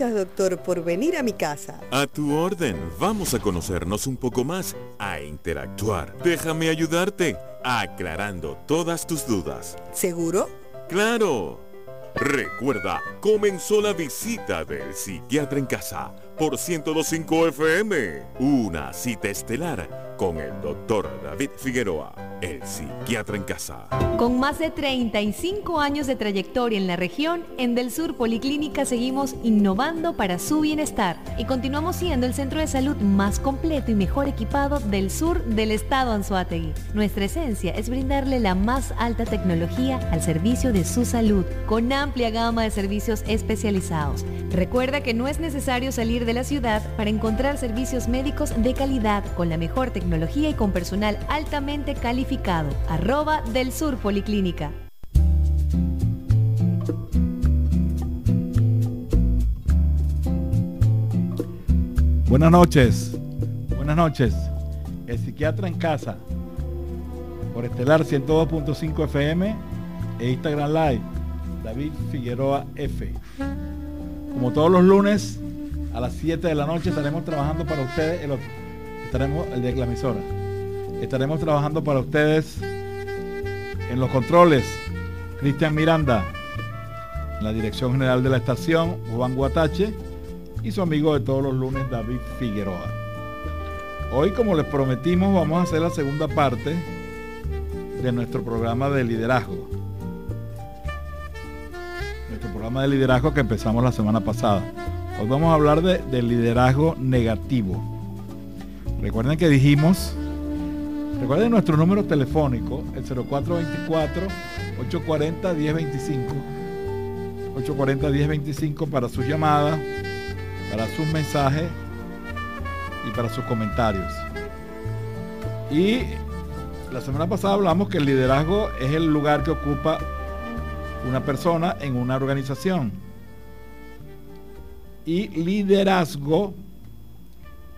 Gracias, doctor, por venir a mi casa. A tu orden. Vamos a conocernos un poco más, a interactuar. Déjame ayudarte, aclarando todas tus dudas. ¿Seguro? ¡Claro! Recuerda, comenzó la visita del psiquiatra en casa por 1025 FM. Una cita estelar con el doctor David Figueroa, el psiquiatra en casa. Con más de 35 años de trayectoria en la región, en Del Sur Policlínica seguimos innovando para su bienestar y continuamos siendo el centro de salud más completo y mejor equipado del sur del estado Anzuategui. Nuestra esencia es brindarle la más alta tecnología al servicio de su salud, con amplia gama de servicios especializados. Recuerda que no es necesario salir de la ciudad para encontrar servicios médicos de calidad con la mejor tecnología y con personal altamente calificado. Arroba del Sur Policlínica. Buenas noches, buenas noches. El psiquiatra en casa por Estelar 102.5 FM e Instagram Live, David Figueroa F. Como todos los lunes, a las 7 de la noche estaremos trabajando para ustedes el estaremos, el de la emisora, estaremos trabajando para ustedes en los controles, Cristian Miranda, en la dirección general de la estación, Juan Guatache, y su amigo de todos los lunes, David Figueroa. Hoy, como les prometimos, vamos a hacer la segunda parte de nuestro programa de liderazgo. Nuestro programa de liderazgo que empezamos la semana pasada. Hoy vamos a hablar de, de liderazgo negativo. Recuerden que dijimos, recuerden nuestro número telefónico, el 0424-840-1025. 840-1025 para sus llamadas, para sus mensajes y para sus comentarios. Y la semana pasada hablamos que el liderazgo es el lugar que ocupa una persona en una organización. Y liderazgo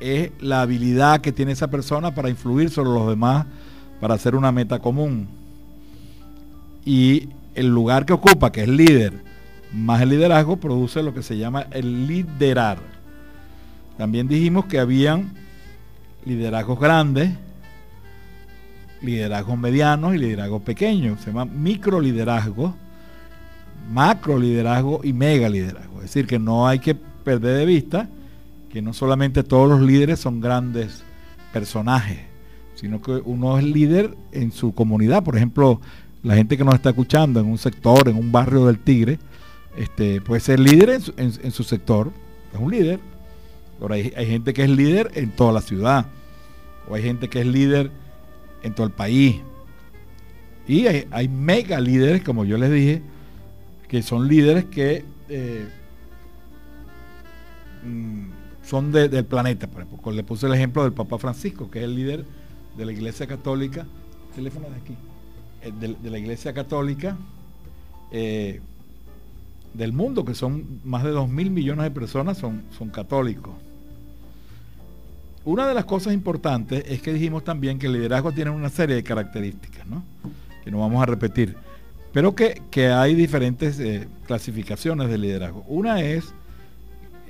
es la habilidad que tiene esa persona para influir sobre los demás, para hacer una meta común. Y el lugar que ocupa, que es líder, más el liderazgo, produce lo que se llama el liderar. También dijimos que habían liderazgos grandes, liderazgos medianos y liderazgos pequeños. Se llama micro liderazgo, macro liderazgo y mega liderazgo. Es decir, que no hay que perder de vista que no solamente todos los líderes son grandes personajes, sino que uno es líder en su comunidad. Por ejemplo, la gente que nos está escuchando en un sector, en un barrio del Tigre, este, puede ser líder en su, sector, es un líder. Ahora hay, gente que es líder en toda la ciudad, o hay gente que es líder en todo el país. Y hay, mega líderes, como yo les dije, que son líderes que eh, mm, son del planeta. Por ejemplo, le puse el ejemplo del Papa Francisco, que es el líder de la Iglesia Católica, teléfono de aquí, eh, de, la Iglesia Católica eh, del mundo, que son más de 2 mil millones de personas, son, son católicos. Una de las cosas importantes es que dijimos también que el liderazgo tiene una serie de características, ¿no? que no vamos a repetir, pero que, hay diferentes eh, clasificaciones de liderazgo. Una es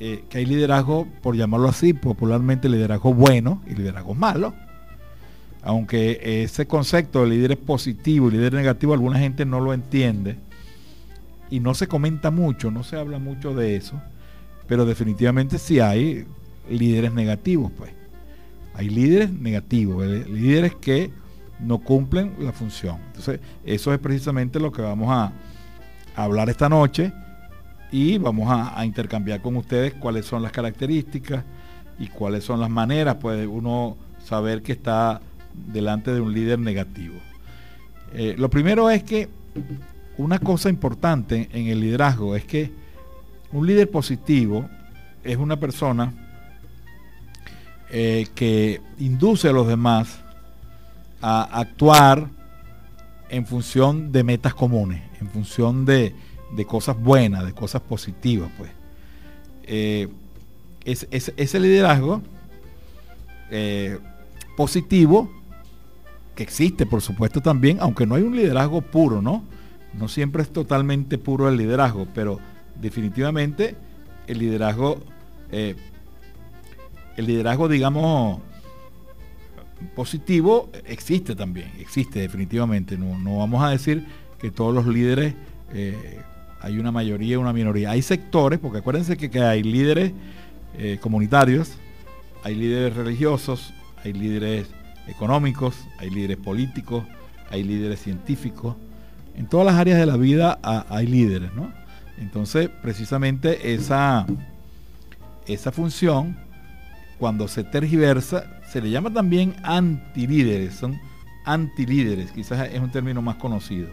eh, que hay liderazgo, por llamarlo así, popularmente liderazgo bueno y liderazgo malo. Aunque ese concepto de líder positivo y líder negativo, alguna gente no lo entiende y no se comenta mucho, no se habla mucho de eso, pero definitivamente sí hay líderes negativos, pues. Hay líderes negativos, líderes que no cumplen la función. Entonces, eso es precisamente lo que vamos a hablar esta noche y vamos a, intercambiar con ustedes cuáles son las características y cuáles son las maneras, pues uno saber que está delante de un líder negativo. Eh, lo primero es que una cosa importante en el liderazgo es que un líder positivo es una persona eh, que induce a los demás a actuar en función de metas comunes, en función de, de cosas buenas, de cosas positivas, pues. Eh, es, ese liderazgo eh, positivo, que existe por supuesto también, aunque no hay un liderazgo puro, ¿no? No siempre es totalmente puro el liderazgo, pero definitivamente el liderazgo, eh, el liderazgo, digamos, positivo existe también, existe definitivamente. No, no vamos a decir que todos los líderes, hay una mayoría una minoría. Hay sectores, porque acuérdense que, hay líderes eh, comunitarios, hay líderes religiosos, hay líderes económicos, hay líderes políticos, hay líderes científicos. En todas las áreas de la vida hay líderes, ¿no? Entonces, precisamente esa, esa función, cuando se tergiversa, se le llama también antilíderes, son antilíderes, quizás es un término más conocido.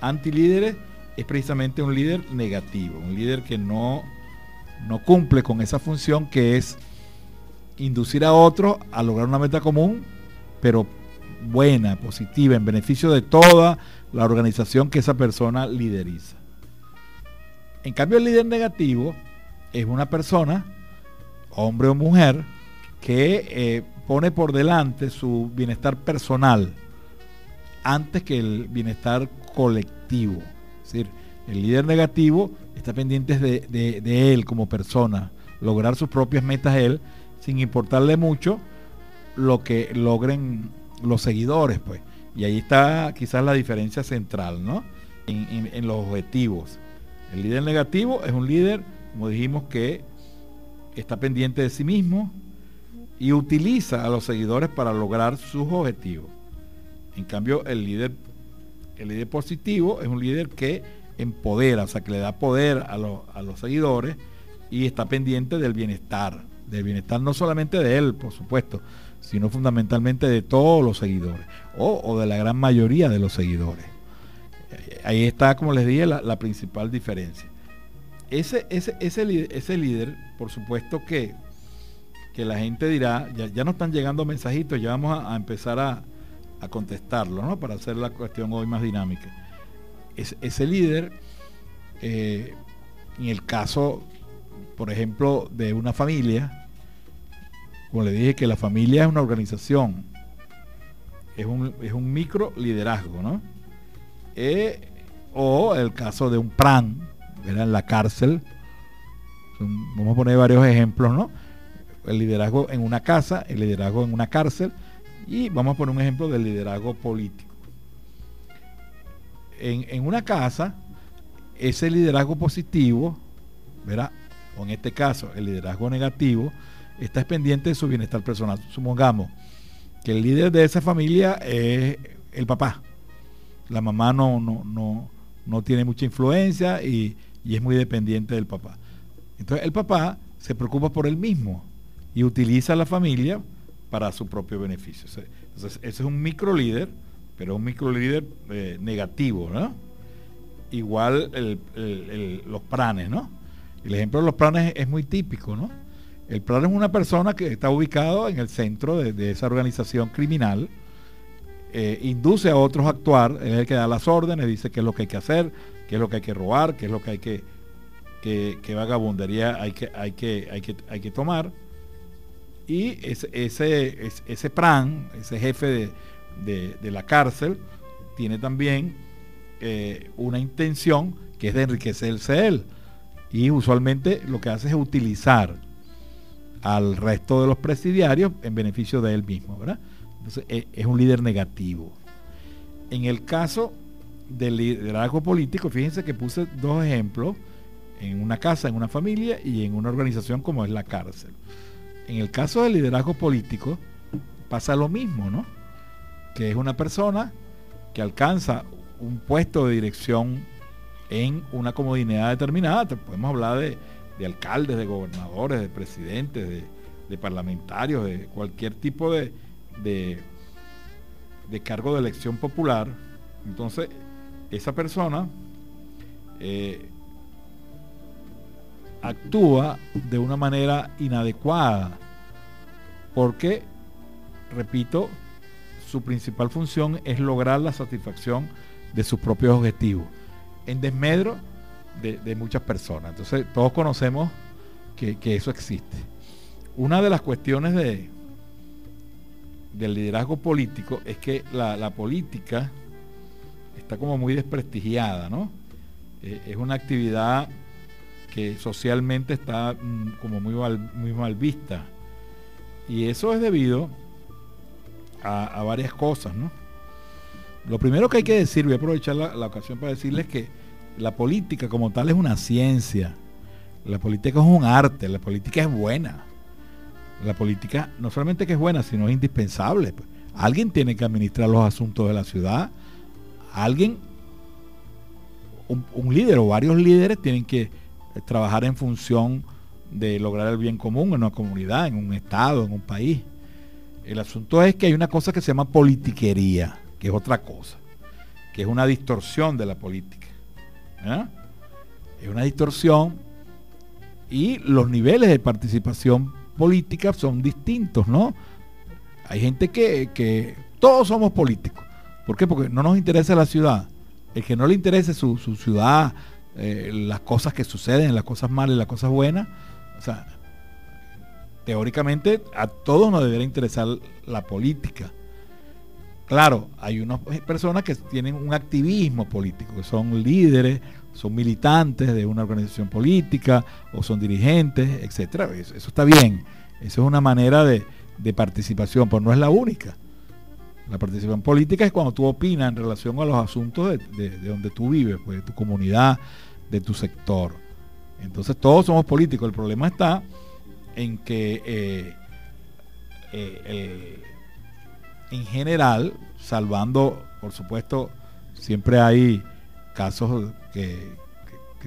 Antilíderes es precisamente un líder negativo, un líder que no, no cumple con esa función que es inducir a otros a lograr una meta común, pero buena, positiva, en beneficio de toda la organización que esa persona lideriza. En cambio, el líder negativo es una persona, hombre o mujer, que eh, pone por delante su bienestar personal antes que el bienestar colectivo. Es decir, el líder negativo está pendiente de, de él como persona, lograr sus propias metas él, sin importarle mucho lo que logren los seguidores, pues. Y ahí está quizás la diferencia central, ¿no? En, los objetivos. El líder negativo es un líder, como dijimos, que está pendiente de sí mismo y utiliza a los seguidores para lograr sus objetivos. En cambio, el líder, el líder positivo es un líder que empodera, o sea, que le da poder a, a los seguidores y está pendiente del bienestar, del bienestar no solamente de él, por supuesto, sino fundamentalmente de todos los seguidores o, de la gran mayoría de los seguidores. Ahí está, como les dije, la, principal diferencia. Ese, ese, ese, líder, por supuesto que, que la gente dirá, ya, ya nos están llegando mensajitos, ya vamos a, empezar a, contestarlo, ¿no? Para hacer la cuestión hoy más dinámica. ese líder, eh, en el caso, por ejemplo, de una familia, como le dije, que la familia es una organización, es un, es un micro liderazgo, ¿no? Eh, o el caso de un PRAN, en la cárcel, vamos a poner varios ejemplos, ¿no? El liderazgo en una casa, el liderazgo en una cárcel, y vamos a poner un ejemplo del liderazgo político. En, en una casa, ese liderazgo positivo, ¿verdad? O en este caso, el liderazgo negativo, está pendiente de su bienestar personal. Supongamos que el líder de esa familia es el papá. La mamá no, no, no, tiene mucha influencia y, es muy dependiente del papá. Entonces el papá se preocupa por él mismo y utiliza a la familia para su propio beneficio. Entonces ese es un micro líder, pero un micro líder eh, negativo, ¿no? Igual los planes, ¿no? El ejemplo de los planes es muy típico, ¿no? El plan es una persona que está ubicado en el centro de, esa organización criminal, eh, induce a otros a actuar, es el que da las órdenes, dice qué es lo que hay que hacer, qué es lo que hay que robar, qué es lo que hay que, que, vagabundería hay que, hay que, hay que, hay que tomar. Y ese, ese, ese plan, ese jefe de, la cárcel, tiene también eh, una intención que es de enriquecerse él. Y usualmente lo que hace es utilizar al resto de los presidiarios en beneficio de él mismo, ¿verdad? Entonces e, es un líder negativo. En el caso del liderazgo político, fíjense que puse dos ejemplos, en una casa, en una familia y en una organización como es la cárcel. En el caso del liderazgo político pasa lo mismo, ¿no? Que es una persona que alcanza un puesto de dirección en una comodidad determinada, podemos hablar de de alcaldes, de gobernadores, de presidentes, de, parlamentarios, de cualquier tipo de, de, cargo de elección popular. Entonces, esa persona eh, actúa de una manera inadecuada porque, repito, su principal función es lograr la satisfacción de sus propios objetivos. En desmedro de, muchas personas. Entonces, todos conocemos que, eso existe. Una de las cuestiones de, del liderazgo político es que la, política está como muy desprestigiada, ¿no? Eh, es una actividad que socialmente está mm, como muy mal, muy mal vista. Y eso es debido a, varias cosas, ¿no? Lo primero que hay que decir, voy a aprovechar la, ocasión para decirles que la política como tal es una ciencia. La política es un arte, la política es buena. La política no solamente que es buena, sino es indispensable. Pues. Alguien tiene que administrar los asuntos de la ciudad. Alguien, un, líder o varios líderes tienen que trabajar en función de lograr el bien común en una comunidad, en un estado, en un país. El asunto es que hay una cosa que se llama politiquería, que es otra cosa, que es una distorsión de la política. ¿eh? Es una distorsión y los niveles de participación política son distintos, ¿no? Hay gente que, todos somos políticos. ¿Por qué? Porque no nos interesa la ciudad. El que no le interese su, ciudad, eh, las cosas que suceden, las cosas malas las cosas buenas, o sea, teóricamente a todos nos debería interesar la política. Claro, hay unas personas que tienen un activismo político, que son líderes, son militantes de una organización política o son dirigentes, etcétera. Eso, está bien. Eso es una manera de, participación, pero no es la única. La participación política es cuando tú opinas en relación a los asuntos de, donde tú vives, pues, de tu comunidad, de tu sector. Entonces todos somos políticos. El problema está en que eh, eh, eh, en general, salvando, por supuesto, siempre hay casos que,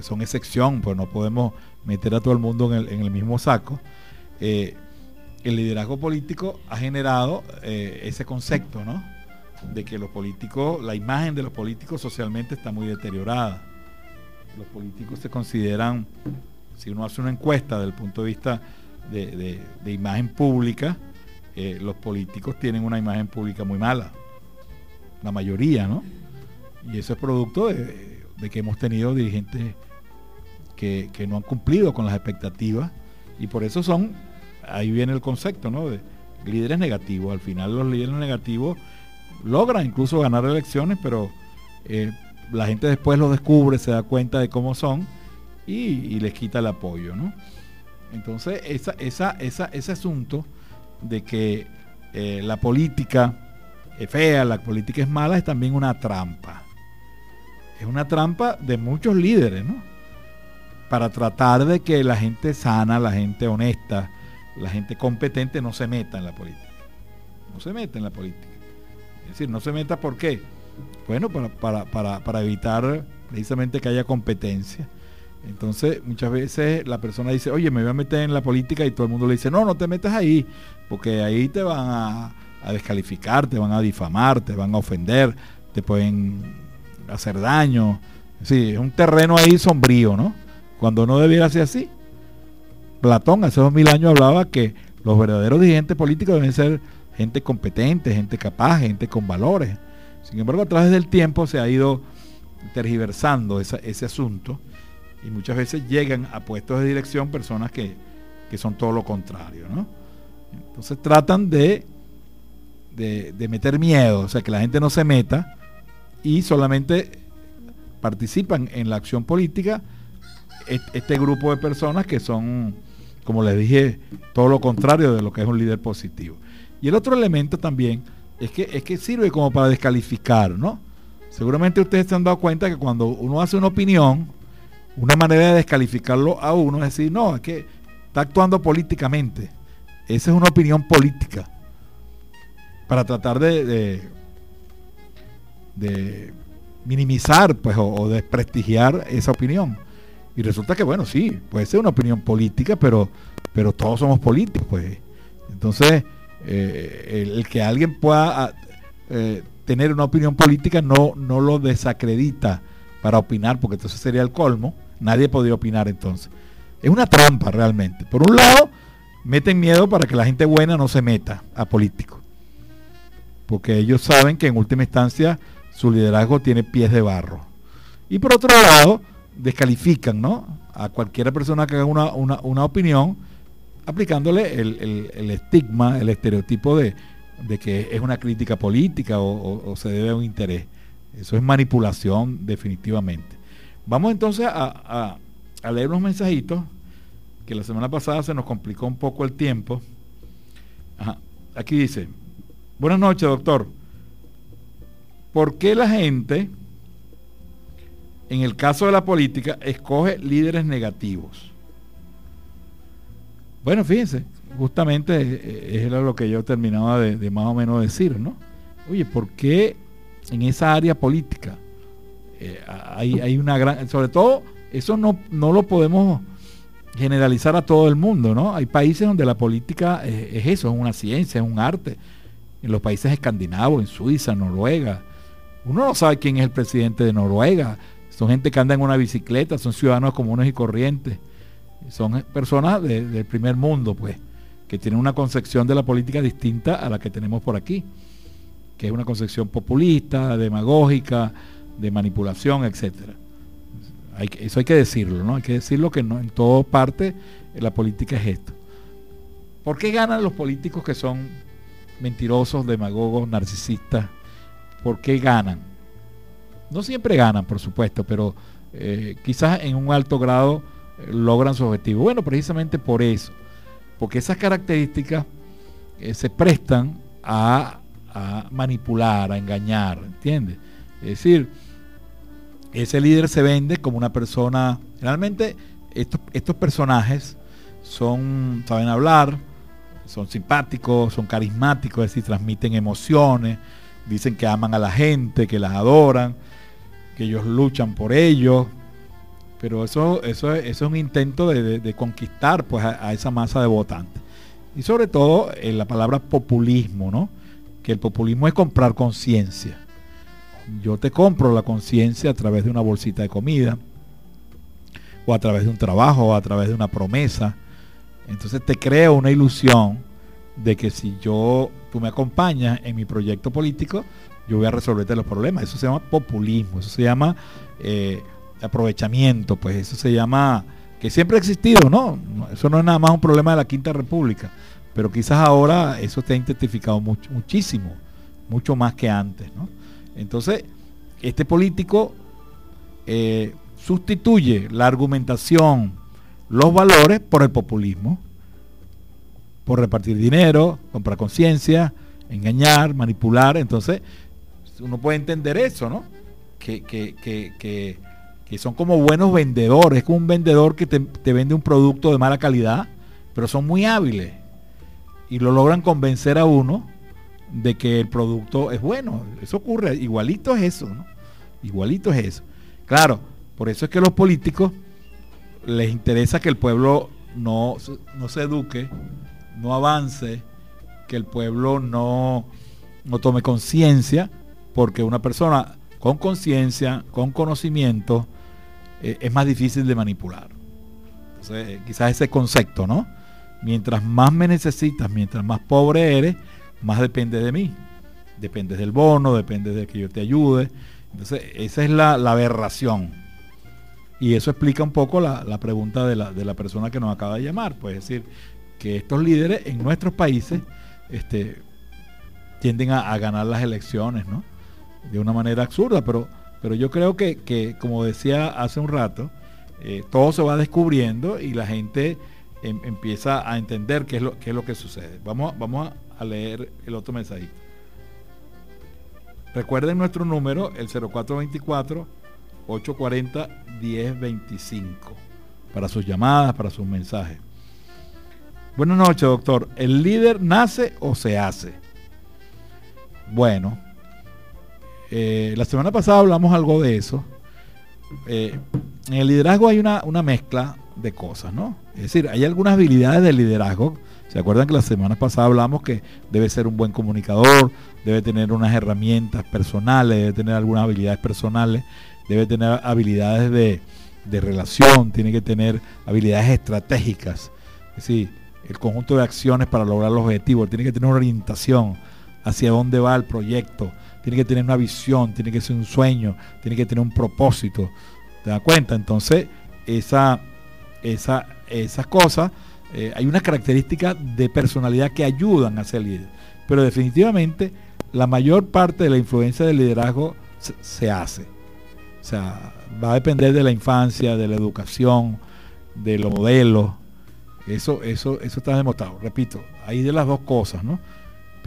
son excepción, pues no podemos meter a todo el mundo en el, mismo saco. El liderazgo político ha generado ese concepto, ¿no? De que los políticos, la imagen de los políticos socialmente está muy deteriorada. Los políticos se consideran, si uno hace una encuesta desde el punto de vista de, imagen pública, eh, los políticos tienen una imagen pública muy mala. La mayoría, ¿no? Y eso es producto de, que hemos tenido dirigentes que, no han cumplido con las expectativas y por eso son, ahí viene el concepto, ¿no? De líderes negativos. Al final los líderes negativos logran incluso ganar elecciones, pero eh, la gente después lo descubre, se da cuenta de cómo son y, y les quita el apoyo, ¿no? Entonces, esa, esa, esa, ese asunto de que eh, la política es fea, la política es mala, es también una trampa. Es una trampa de muchos líderes, ¿no? Para tratar de que la gente sana, la gente honesta, la gente competente no se meta en la política. No se meta en la política. Es decir, no se meta ¿por qué? Bueno, para, para, para evitar precisamente que haya competencia entonces, muchas veces la persona dice, oye, me voy a meter en la política y todo el mundo le dice, no, no te metas ahí, porque ahí te van a, descalificar, te van a difamar, te van a ofender, te pueden hacer daño. Sí, es un terreno ahí sombrío, ¿no? Cuando no debiera ser así. Platón hace dos mil años hablaba que los verdaderos dirigentes políticos deben ser gente competente, gente capaz, gente con valores. Sin embargo, a través del tiempo se ha ido tergiversando ese asunto y muchas veces llegan a puestos de dirección personas que, son todo lo contrario, ¿no? Entonces tratan de, de, meter miedo, o sea, que la gente no se meta y solamente participan en la acción política este grupo de personas que son, como les dije, todo lo contrario de lo que es un líder positivo. Y el otro elemento también es que, es que sirve como para descalificar, ¿no? Seguramente ustedes se han dado cuenta que cuando uno hace una opinión, una manera de descalificarlo a uno es decir, no, es que está actuando políticamente. Esa es una opinión política. Para tratar de, de, minimizar pues, o, desprestigiar esa opinión. Y resulta que, bueno, sí, puede ser una opinión política, pero, pero todos somos políticos, pues. Entonces, eh, el, que alguien pueda ah, eh, tener una opinión política no, no lo desacredita para opinar, porque entonces sería el colmo Nadie podría opinar entonces. Es una trampa realmente. Por un lado, meten miedo para que la gente buena no se meta a políticos. Porque ellos saben que en última instancia su liderazgo tiene pies de barro. Y por otro lado, descalifican ¿no? a cualquier persona que haga una, opinión aplicándole el, estigma, el estereotipo de, que es una crítica política o se debe a un interés. Eso es manipulación definitivamente. Vamos entonces a, a leer unos mensajitos que la semana pasada se nos complicó un poco el tiempo. Aquí dice, buenas noches doctor, ¿por qué la gente, en el caso de la política, escoge líderes negativos? Bueno, fíjense, justamente es lo que yo terminaba de, más o menos decir, ¿no? Oye, ¿por qué en esa área política eh, hay, una gran, sobre todo, eso no, no lo podemos generalizar a todo el mundo, ¿no? Hay países donde la política es, eso, es una ciencia, es un arte. En los países escandinavos, en Suiza, Noruega. Uno no sabe quién es el presidente de Noruega. Son gente que anda en una bicicleta, son ciudadanos comunes y corrientes. Son personas del primer mundo, pues, que tienen una concepción de la política distinta a la que tenemos por aquí, que es una concepción populista, demagógica, de manipulación, etcétera. eso hay que decirlo, ¿no? Hay que decirlo que no, en toda parte la política es esto. ¿Por qué ganan los políticos que son mentirosos, demagogos, narcisistas? ¿Por qué ganan? No siempre ganan, por supuesto, pero eh, quizás en un alto grado eh, logran su objetivo. Bueno, precisamente por eso, porque esas características eh, se prestan a, a manipular, a engañar, ¿entiendes? Es decir, ese líder se vende como una persona, realmente estos, estos personajes son, saben hablar, son simpáticos, son carismáticos, es decir, transmiten emociones, dicen que aman a la gente, que las adoran, que ellos luchan por ellos, pero eso, eso, es un intento de, conquistar pues, a, esa masa de votantes. Y sobre todo eh, la palabra populismo, ¿no? que el populismo es comprar conciencia yo te compro la conciencia a través de una bolsita de comida, o a través de un trabajo, o a través de una promesa. Entonces te creo una ilusión de que si yo, tú me acompañas en mi proyecto político, yo voy a resolverte los problemas. Eso se llama populismo, eso se llama eh, aprovechamiento, pues eso se llama, que siempre ha existido, ¿no? Eso no es nada más un problema de la Quinta República, pero quizás ahora eso te intensificado mucho, muchísimo, mucho más que antes, ¿no? Entonces, este político eh, sustituye la argumentación, los valores por el populismo, por repartir dinero, comprar conciencia, engañar, manipular. Entonces, uno puede entender eso, ¿no? Que, que, son como buenos vendedores, es como un vendedor que te, te vende un producto de mala calidad, pero son muy hábiles y lo logran convencer a uno de que el producto es bueno. Eso ocurre, igualito es eso, ¿no? Igualito es eso. Claro, por eso es que a los políticos les interesa que el pueblo no, no se eduque, no avance, que el pueblo no, no tome conciencia, porque una persona con conciencia, con conocimiento, eh, es más difícil de manipular. Entonces, eh, quizás ese concepto, ¿no? Mientras más me necesitas, mientras más pobre eres, más depende de mí. Depende del bono, depende de que yo te ayude. Entonces, esa es la, aberración. Y eso explica un poco la, pregunta de la, persona que nos acaba de llamar. Pues decir, que estos líderes en nuestros países este, tienden a, ganar las elecciones, ¿no? De una manera absurda, pero, pero yo creo que, como decía hace un rato, eh, todo se va descubriendo y la gente em, empieza a entender qué es lo, qué es lo que sucede. Vamos, vamos a leer el otro mensajito. Recuerden nuestro número, el 0424-840-1025, para sus llamadas, para sus mensajes. Buenas noches, doctor. ¿El líder nace o se hace? Bueno, eh, la semana pasada hablamos algo de eso. Eh, en el liderazgo hay una, una mezcla de cosas, ¿no? Es decir, hay algunas habilidades del liderazgo ¿Se acuerdan que la semana pasada hablamos que debe ser un buen comunicador, debe tener unas herramientas personales, debe tener algunas habilidades personales, debe tener habilidades de, relación, tiene que tener habilidades estratégicas, es decir, el conjunto de acciones para lograr los objetivos, tiene que tener una orientación hacia dónde va el proyecto, tiene que tener una visión, tiene que ser un sueño, tiene que tener un propósito. ¿Te das cuenta? Entonces, esa, esa, esas cosas eh, hay unas características de personalidad que ayudan a ser líder. Pero definitivamente la mayor parte de la influencia del liderazgo se, hace. O sea, va a depender de la infancia, de la educación, de los modelos. Eso, eso, eso está demostrado. Repito, hay de las dos cosas, ¿no?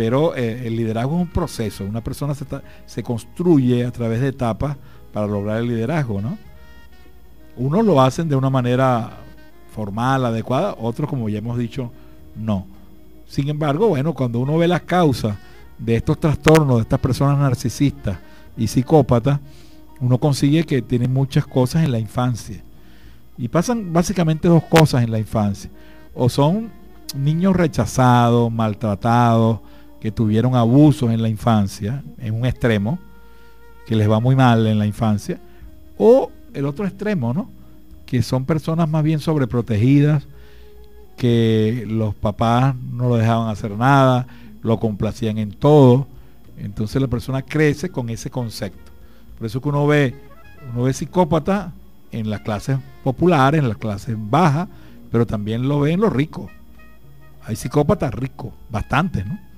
Pero eh, el liderazgo es un proceso. Una persona se, se construye a través de etapas para lograr el liderazgo, ¿no? Unos lo hacen de una manera formal, adecuada, otros, como ya hemos dicho, no. Sin embargo, bueno, cuando uno ve las causas de estos trastornos, de estas personas narcisistas y psicópatas, uno consigue que tienen muchas cosas en la infancia. Y pasan básicamente dos cosas en la infancia. O son niños rechazados, maltratados, que tuvieron abusos en la infancia, en un extremo, que les va muy mal en la infancia, o el otro extremo, ¿no? Que son personas más bien sobreprotegidas, que los papás no lo dejaban hacer nada, lo complacían en todo. Entonces la persona crece con ese concepto. Por eso que uno ve, uno ve psicópata en las clases populares, en las clases bajas, pero también lo ve en los ricos. Hay psicópatas ricos, bastantes, ¿no?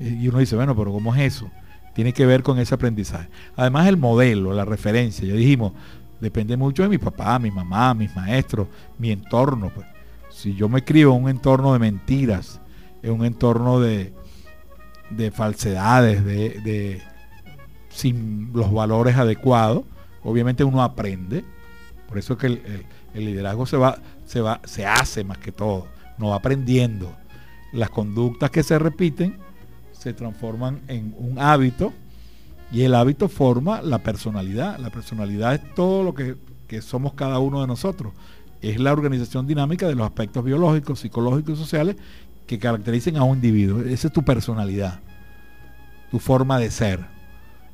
Y uno dice, bueno, pero ¿cómo es eso? Tiene que ver con ese aprendizaje. Además el modelo, la referencia, ya dijimos, depende mucho de mi papá, mi mamá, mis maestros, mi entorno. Pues. Si yo me crío en un entorno de mentiras, en un entorno de, de falsedades, de, sin los valores adecuados, obviamente uno aprende. Por eso es que el, liderazgo se va, se va, se hace más que todo. No va aprendiendo. Las conductas que se repiten se transforman en un hábito y el hábito forma la personalidad. La personalidad es todo lo que, que somos cada uno de nosotros. Es la organización dinámica de los aspectos biológicos, psicológicos y sociales que caractericen a un individuo. Esa es tu personalidad, tu forma de ser.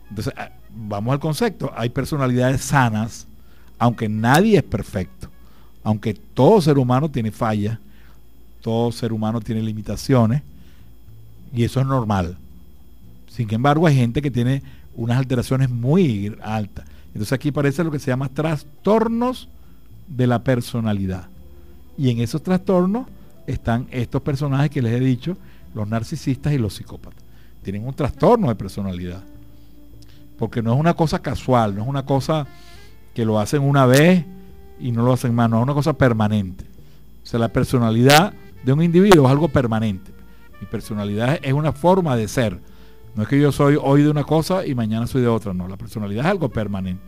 Entonces, ah, vamos al concepto. Hay personalidades sanas, aunque nadie es perfecto, aunque todo ser humano tiene fallas, todo ser humano tiene limitaciones, y eso es normal. Sin embargo, hay gente que tiene unas alteraciones muy altas. Entonces aquí aparece lo que se llama trastornos de la personalidad. Y en esos trastornos están estos personajes que les he dicho, los narcisistas y los psicópatas. Tienen un trastorno de personalidad. Porque no es una cosa casual, no es una cosa que lo hacen una vez y no lo hacen más, no es una cosa permanente. O sea, la personalidad de un individuo es algo permanente. Mi personalidad es una forma de ser. No es que yo soy hoy de una cosa y mañana soy de otra, no. La personalidad es algo permanente.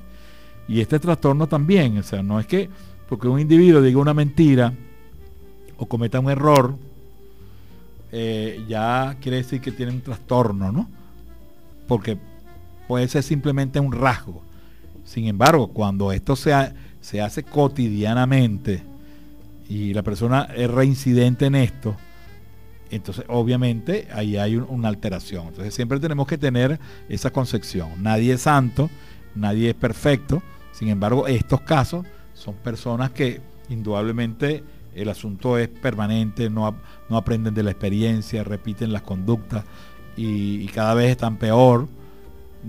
Y este trastorno también, o sea, no es que porque un individuo diga una mentira, o cometa un error, eh, ya quiere decir que tiene un trastorno, ¿no? Porque puede ser simplemente un rasgo. Sin embargo, cuando esto se, se hace cotidianamente y la persona es reincidente en esto, entonces obviamente ahí hay una alteración. Entonces siempre tenemos que tener esa concepción. Nadie es santo, nadie es perfecto. Sin embargo, estos casos son personas que indudablemente el asunto es permanente, no, no aprenden de la experiencia, repiten las conductas y, cada vez están peor.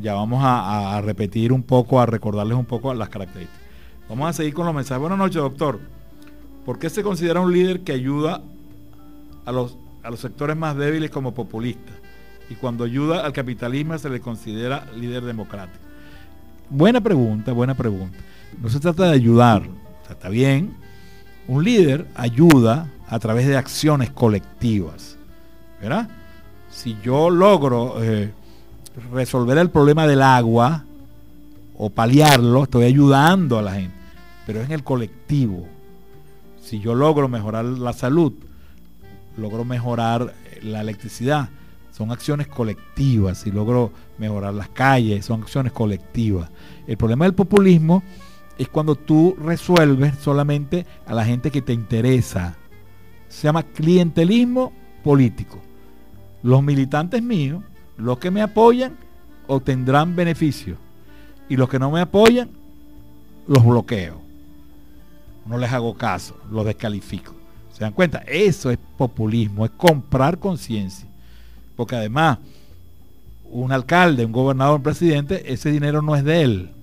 Ya vamos a, repetir un poco, a recordarles un poco las características. Vamos a seguir con los mensajes. Buenas noches, doctor. ¿Por qué se considera un líder que ayuda a los, a los sectores más débiles como populista? Y cuando ayuda al capitalismo se le considera líder democrático. Buena pregunta, buena pregunta. No se trata de ayudar, está bien, un líder ayuda a través de acciones colectivas. ¿Verdad? Si yo logro eh, resolver el problema del agua o paliarlo, estoy ayudando a la gente. Pero es en el colectivo. Si yo logro mejorar la salud, logro mejorar la electricidad, son acciones colectivas. Si logro mejorar las calles, son acciones colectivas. El problema del populismo es cuando tú resuelves solamente a la gente que te interesa. Se llama clientelismo político. Los militantes míos, los que me apoyan, obtendrán beneficios. Y los que no me apoyan, los bloqueo. No les hago caso, los descalifico. ¿Se dan cuenta? Eso es populismo, es comprar conciencia. Porque además, un alcalde, un gobernador, un presidente, ese dinero no es de él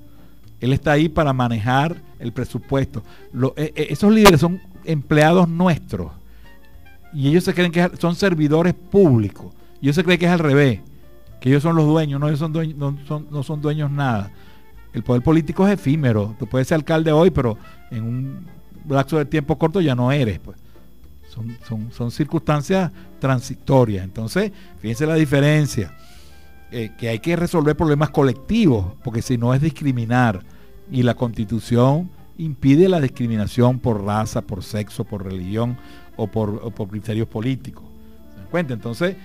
él está ahí para manejar el presupuesto. Eh, eh, esos líderes son empleados nuestros. Y ellos se creen que son servidores públicos. Ellos se creen que es al revés. Que ellos son los dueños. No, ellos son dueños, no, son, no son dueños nada. El poder político es efímero. Tú puedes ser alcalde hoy, pero en un lapso de tiempo corto ya no eres. Pues. Son, son, circunstancias transitorias. Entonces, fíjense la diferencia. Eh, que hay que resolver problemas colectivos, porque si no es discriminar. Y la constitución impide la discriminación por raza, por sexo, por religión o por, criterios políticos. ¿Se? Entonces,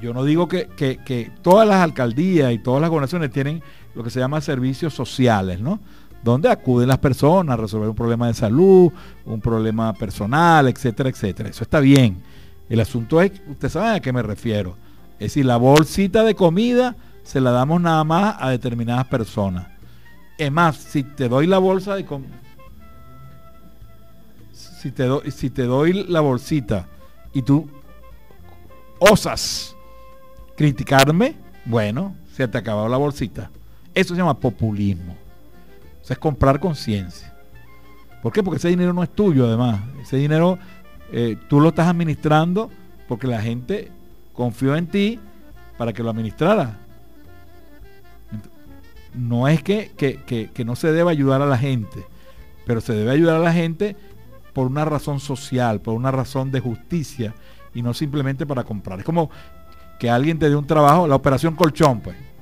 yo no digo que, que, todas las alcaldías y todas las gobernaciones tienen lo que se llama servicios sociales, ¿no? Donde acuden las personas a resolver un problema de salud, un problema personal, etcétera, etcétera. Eso está bien. El asunto es, usted sabe a qué me refiero. Es decir, la bolsita de comida se la damos nada más a determinadas personas. Es más, si te doy la bolsa de comida, si te, si te doy la bolsita y tú osas criticarme, bueno, se te acabado la bolsita. Eso se llama populismo. O sea, es comprar conciencia. ¿Por qué? Porque ese dinero no es tuyo, además. Ese dinero eh, tú lo estás administrando porque la gente confió en ti para que lo administrara. No es que, que no se debe ayudar a la gente, pero se debe ayudar a la gente por una razón social, por una razón de justicia y no simplemente para comprar. Es como que alguien te dé un trabajo, la operación colchón, pues.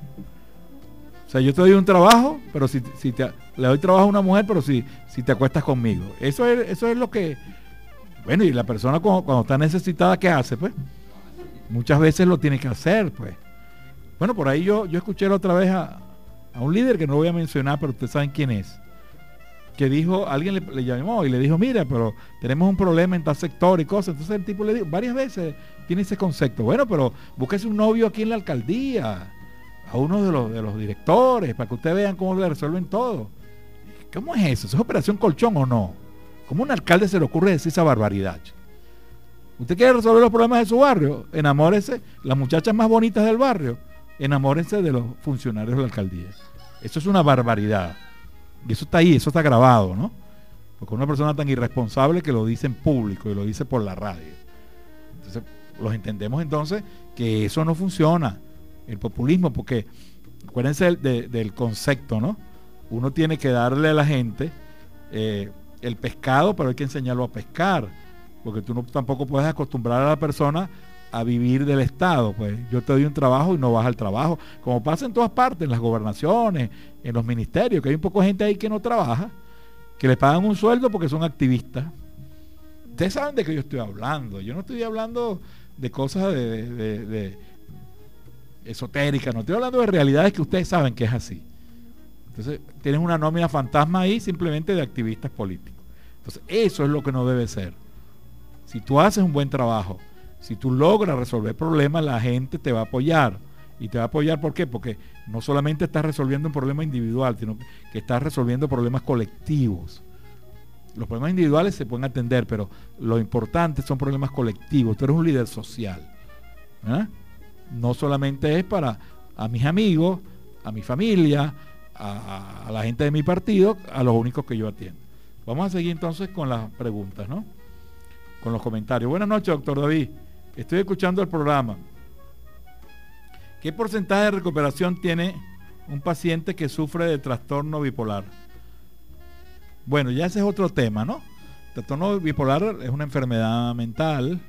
O sea, yo te doy un trabajo, pero si, si te, le doy trabajo a una mujer, pero si, si te acuestas conmigo. Eso es, eso es lo que... Bueno, y la persona cuando, está necesitada, ¿qué hace? Pues muchas veces lo tiene que hacer, pues. Bueno, por ahí yo, yo escuché otra vez a, a un líder que no voy a mencionar, pero ustedes saben quién es que dijo, alguien le, llamó y le dijo, mira, pero tenemos un problema en tal sector y cosas. Entonces el tipo le dijo, varias veces tiene ese concepto, bueno, pero búsquese un novio aquí en la alcaldía, a uno de los, de los directores, para que ustedes vean cómo le resuelven todo. ¿Cómo es eso? ¿Es operación colchón o no? ¿Cómo un alcalde se le ocurre decir esa barbaridad? ¿Usted quiere resolver los problemas de su barrio? Enamórese, las muchachas más bonitas del barrio, enamórense de los funcionarios de la alcaldía. Eso es una barbaridad. Y eso está ahí, eso está grabado, ¿no? Porque una persona tan irresponsable que lo dice en público y lo dice por la radio. Entonces, los entendemos entonces que eso no funciona, el populismo, porque acuérdense del, concepto, ¿no? Uno tiene que darle a la gente eh, el pescado, pero hay que enseñarlo a pescar, porque tú no, tampoco puedes acostumbrar a la persona a vivir del Estado. Pues yo te doy un trabajo y no vas al trabajo. Como pasa en todas partes, en las gobernaciones, en los ministerios, que hay un poco de gente ahí que no trabaja, que le pagan un sueldo porque son activistas. Ustedes saben de qué yo estoy hablando. Yo no estoy hablando de cosas de, esotéricas, no estoy hablando de realidades que ustedes saben que es así. Entonces, tienes una nómina fantasma ahí simplemente de activistas políticos. Entonces, eso es lo que no debe ser. Si tú haces un buen trabajo, si tú logras resolver problemas, la gente te va a apoyar. Y te va a apoyar, ¿por qué? Porque no solamente estás resolviendo un problema individual, sino que estás resolviendo problemas colectivos. Los problemas individuales se pueden atender, pero lo importante son problemas colectivos. Tú eres un líder social. ¿eh? No solamente es para a mis amigos, a mi familia, a, la gente de mi partido, a los únicos que yo atiendo. Vamos a seguir entonces con las preguntas, ¿no? Con los comentarios. Buenas noches, doctor David. Estoy escuchando el programa. ¿Qué porcentaje de recuperación tiene un paciente que sufre de trastorno bipolar? Bueno, ya ese es otro tema, ¿no? trastorno bipolar es una enfermedad mental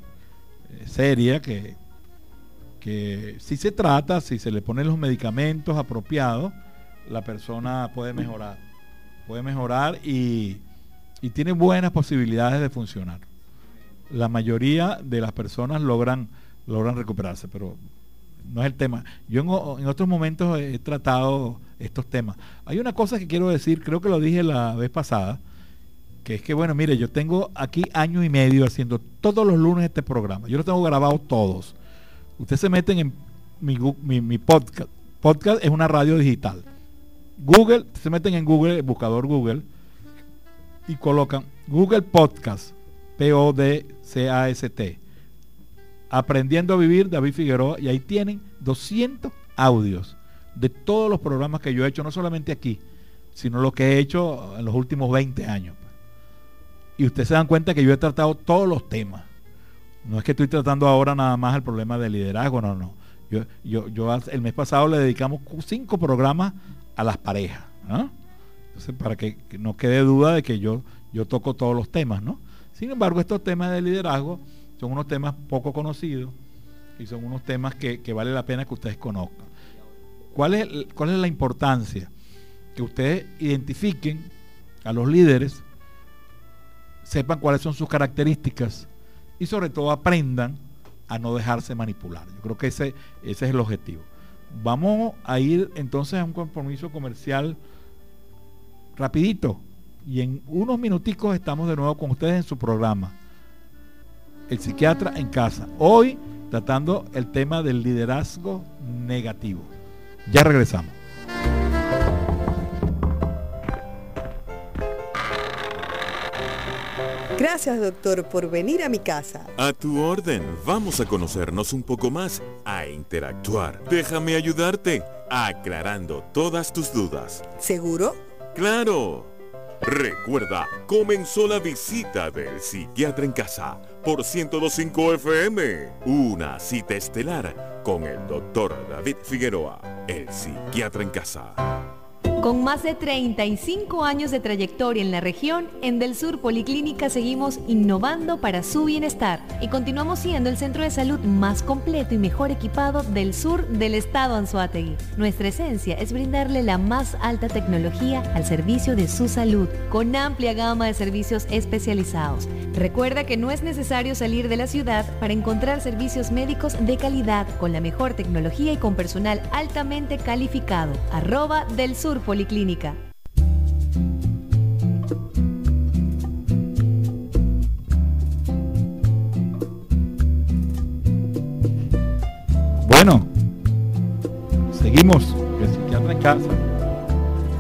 eh, seria que, que si se trata, si se le ponen los medicamentos apropiados, la persona puede mejorar. Puede mejorar y, y tiene buenas posibilidades de funcionar la mayoría de las personas logran, logran recuperarse, pero no es el tema. Yo en, otros momentos he tratado estos temas. Hay una cosa que quiero decir, creo que lo dije la vez pasada, que es que, bueno, mire, yo tengo aquí año y medio haciendo todos los lunes este programa. Yo lo tengo grabado todos. Ustedes se meten en mi, podcast. Podcast es una radio digital. Google, se meten en Google, el buscador Google, y colocan Google Podcast P-O-D-C-A-S-T. Aprendiendo a vivir, David Figueroa, y ahí tienen 200 audios de todos los programas que yo he hecho, no solamente aquí, sino lo que he hecho en los últimos 20 años. Y ustedes se dan cuenta que yo he tratado todos los temas. No es que estoy tratando ahora nada más el problema del liderazgo, no, no. Yo, yo, yo el mes pasado le dedicamos cinco programas a las parejas. Entonces, para que no quede duda de que yo yo toco todos los temas, ¿no? Sin embargo, estos temas de liderazgo son unos temas poco conocidos y son unos temas que, vale la pena que ustedes conozcan. ¿Cuál es, ¿Cuál es la importancia? Que ustedes identifiquen a los líderes, sepan cuáles son sus características y sobre todo aprendan a no dejarse manipular. Yo creo que ese, ese es el objetivo. Vamos a ir entonces a un compromiso comercial rapidito y en unos minuticos estamos de nuevo con ustedes en su programa. El psiquiatra en casa. Hoy tratando el tema del liderazgo negativo. Ya regresamos. Gracias, doctor, por venir a mi casa. A tu orden. Vamos a conocernos un poco más, a interactuar. Déjame ayudarte, aclarando todas tus dudas. ¿Seguro? ¡Claro! Recuerda, comenzó la visita del psiquiatra en casa por 1025 FM. Una cita estelar con el doctor David Figueroa, el psiquiatra en casa. Con más de 35 años de trayectoria en la región, en Del Sur Policlínica seguimos innovando para su bienestar y continuamos siendo el centro de salud más completo y mejor equipado del sur del estado Anzuategui. Nuestra esencia es brindarle la más alta tecnología al servicio de su salud, con amplia gama de servicios especializados. Recuerda que no es necesario salir de la ciudad para encontrar servicios médicos de calidad con la mejor tecnología y con personal altamente calificado. Arroba del Sur Policlínica. Bueno, seguimos psiquiatra en casa,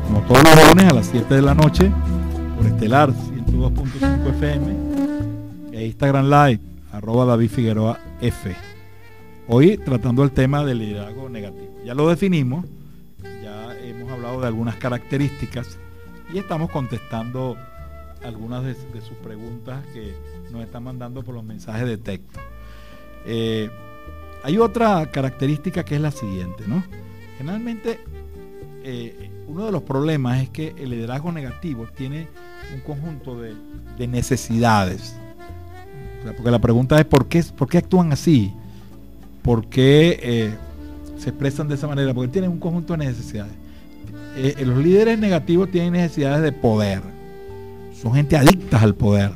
como todos los lunes a las 7 de la noche, por Estelar 102.5 FM e Instagram Live, arroba David Figueroa F. Hoy tratando el tema del liderazgo negativo. Ya lo definimos, de algunas características y estamos contestando algunas de, sus preguntas que nos están mandando por los mensajes de texto. Eh, hay otra característica que es la siguiente, ¿no? Generalmente eh, uno de los problemas es que el liderazgo negativo tiene un conjunto de, necesidades. porque la pregunta es ¿por qué, por qué actúan así? ¿Por qué eh, se expresan de esa manera? Porque tienen un conjunto de necesidades. Eh, los líderes negativos tienen necesidades de poder. Son gente adictas al poder.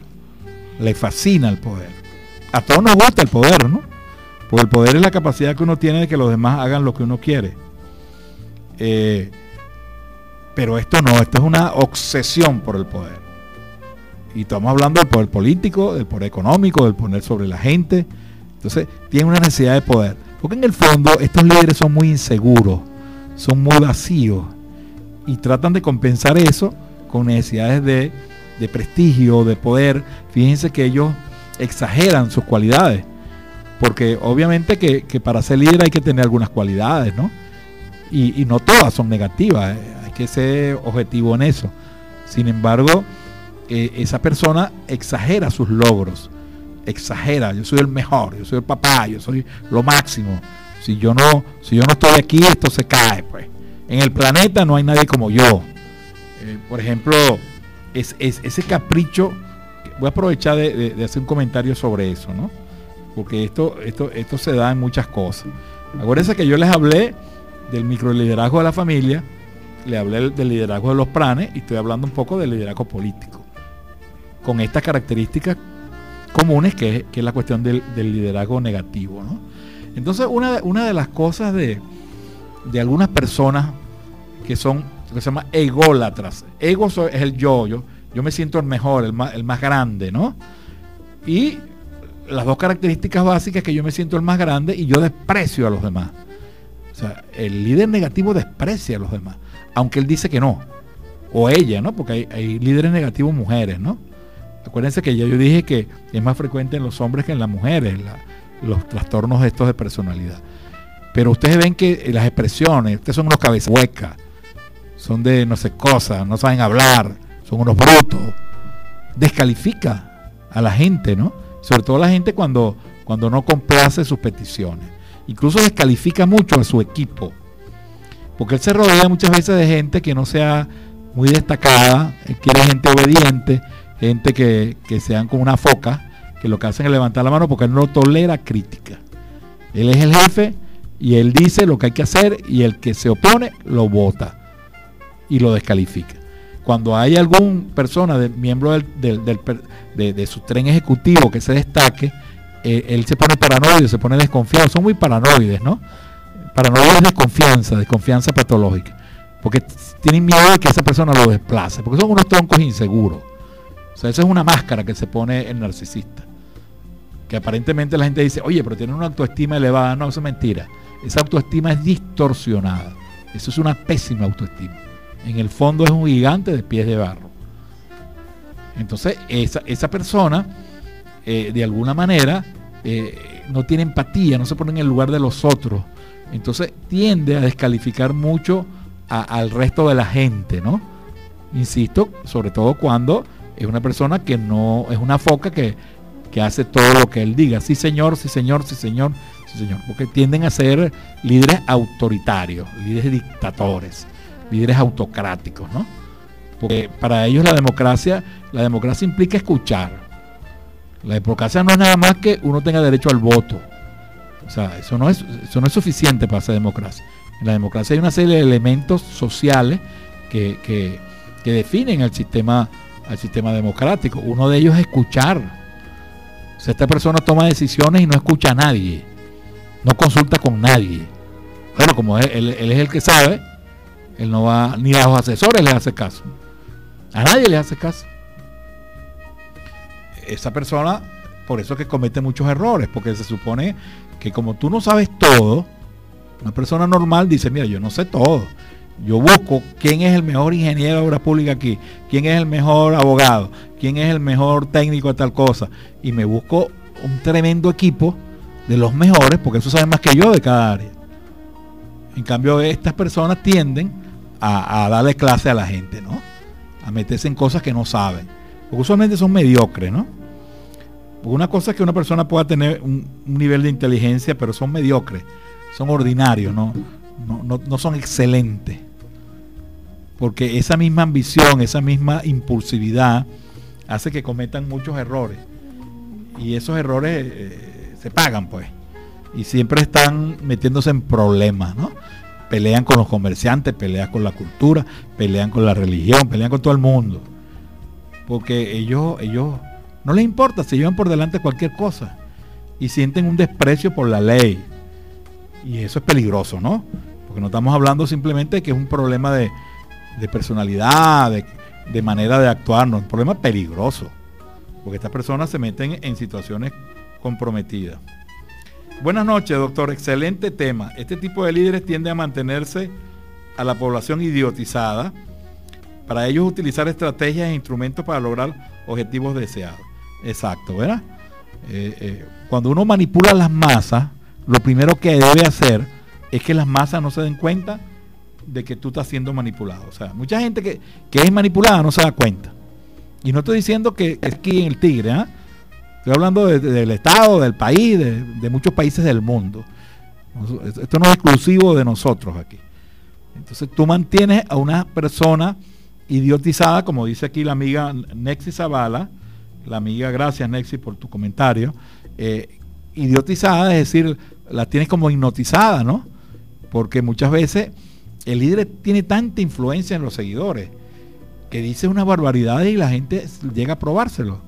Le fascina el poder. A todos nos gusta el poder, ¿no? Porque el poder es la capacidad que uno tiene de que los demás hagan lo que uno quiere. Eh, pero esto no, esto es una obsesión por el poder. Y estamos hablando del poder político, del poder económico, del poder sobre la gente. Entonces, tienen una necesidad de poder. Porque en el fondo estos líderes son muy inseguros, son muy vacíos y tratan de compensar eso con necesidades de, prestigio, de poder. Fíjense que ellos exageran sus cualidades, porque obviamente que, para ser líder hay que tener algunas cualidades, ¿no? Y, no todas son negativas, ¿eh? hay que ser objetivo en eso. Sin embargo, eh, esa persona exagera sus logros, exagera, yo soy el mejor, yo soy el papá, yo soy lo máximo. Si yo no, si yo no estoy aquí, esto se cae, pues. En el planeta no hay nadie como yo. Eh, por ejemplo, es, ese capricho, voy a aprovechar de, hacer un comentario sobre eso, ¿no? Porque esto, esto, esto se da en muchas cosas. Acuérdense que yo les hablé del microliderazgo de la familia, le hablé del liderazgo de los planes y estoy hablando un poco del liderazgo político. Con estas características comunes que, es la cuestión del, liderazgo negativo. ¿no? Entonces, una de las cosas de, de algunas personas que son que se llama ególatras. Ego es el yo, yo, yo me siento el mejor, el más, el más grande, ¿no? Y las dos características básicas que yo me siento el más grande y yo desprecio a los demás. O sea, el líder negativo desprecia a los demás, aunque él dice que no. O ella, ¿no? Porque hay, líderes negativos mujeres, ¿no? Acuérdense que ya yo dije que es más frecuente en los hombres que en las mujeres, los trastornos estos de personalidad. Pero ustedes ven que las expresiones, ustedes son unos cabezas huecas, son de no sé cosas, no saben hablar, son unos brutos. Descalifica a la gente, ¿no? Sobre todo a la gente cuando, cuando no complace sus peticiones. Incluso descalifica mucho a su equipo. Porque él se rodea muchas veces de gente que no sea muy destacada, él quiere gente obediente, gente que, que sean como una foca, que lo que hacen es levantar la mano porque él no tolera crítica. Él es el jefe y él dice lo que hay que hacer y el que se opone lo vota y lo descalifica. Cuando hay algún persona, de, miembro del, de, su tren ejecutivo que se destaque, eh, él se pone paranoide, se pone desconfiado. Son muy paranoides, ¿no? Paranoides de desconfianza, desconfianza patológica. Porque tienen miedo de que esa persona lo desplace, porque son unos troncos inseguros. O sea, esa es una máscara que se pone el narcisista. Que aparentemente la gente dice, oye, pero tiene una autoestima elevada. No, eso es mentira. Esa autoestima es distorsionada. Eso es una pésima autoestima. En el fondo es un gigante de pies de barro. Entonces, esa, persona, eh, de alguna manera, eh, no tiene empatía, no se pone en el lugar de los otros. Entonces, tiende a descalificar mucho al resto de la gente, ¿no? Insisto, sobre todo cuando es una persona que no, es una foca que, que hace todo lo que él diga. Sí, señor, sí, señor, sí, señor, sí, señor. Porque tienden a ser líderes autoritarios, líderes dictadores líderes autocráticos, ¿no? Porque para ellos la democracia, la democracia implica escuchar. La democracia no es nada más que uno tenga derecho al voto. O sea, eso no es, eso no es suficiente para ser democracia. En la democracia hay una serie de elementos sociales que, que, que definen el sistema, al sistema democrático. Uno de ellos es escuchar. O sea, esta persona toma decisiones y no escucha a nadie. No consulta con nadie. Bueno, como él es el que sabe, él no va, ni a los asesores le hace caso. A nadie le hace caso. Esa persona, por eso que comete muchos errores, porque se supone que como tú no sabes todo, una persona normal dice, mira, yo no sé todo. Yo busco quién es el mejor ingeniero de obra pública aquí, quién es el mejor abogado, quién es el mejor técnico de tal cosa. Y me busco un tremendo equipo de los mejores, porque eso saben más que yo de cada área. En cambio, estas personas tienden a, darle clase a la gente, ¿no? A meterse en cosas que no saben. Porque usualmente son mediocres, ¿no? Porque una cosa es que una persona pueda tener un, nivel de inteligencia, pero son mediocres, son ordinarios, ¿no? No, son excelentes. Porque esa misma ambición, esa misma impulsividad hace que cometan muchos errores. Y esos errores eh, se pagan, pues. Y siempre están metiéndose en problemas, ¿no? pelean con los comerciantes, pelean con la cultura, pelean con la religión, pelean con todo el mundo. Porque ellos, ellos no les importa, se llevan por delante cualquier cosa y sienten un desprecio por la ley. Y eso es peligroso, ¿no? Porque no estamos hablando simplemente de que es un problema de, personalidad, de, manera de actuar, no, es un problema peligroso. Porque estas personas se meten en situaciones comprometidas. Buenas noches, doctor. Excelente tema. Este tipo de líderes tiende a mantenerse a la población idiotizada para ellos utilizar estrategias e instrumentos para lograr objetivos deseados. Exacto, ¿verdad? Eh, eh, cuando uno manipula las masas, lo primero que debe hacer es que las masas no se den cuenta de que tú estás siendo manipulado. O sea, mucha gente que, es manipulada no se da cuenta. Y no estoy diciendo que, es aquí en el tigre, ¿ah? Estoy hablando del Estado, del país, de, muchos países del mundo. Esto no es exclusivo de nosotros aquí. Entonces tú mantienes a una persona idiotizada, como dice aquí la amiga Nexi Zavala, la amiga, gracias Nexi por tu comentario, eh, idiotizada, es decir, la tienes como hipnotizada, ¿no? Porque muchas veces el líder tiene tanta influencia en los seguidores que dice una barbaridad y la gente llega a probárselo.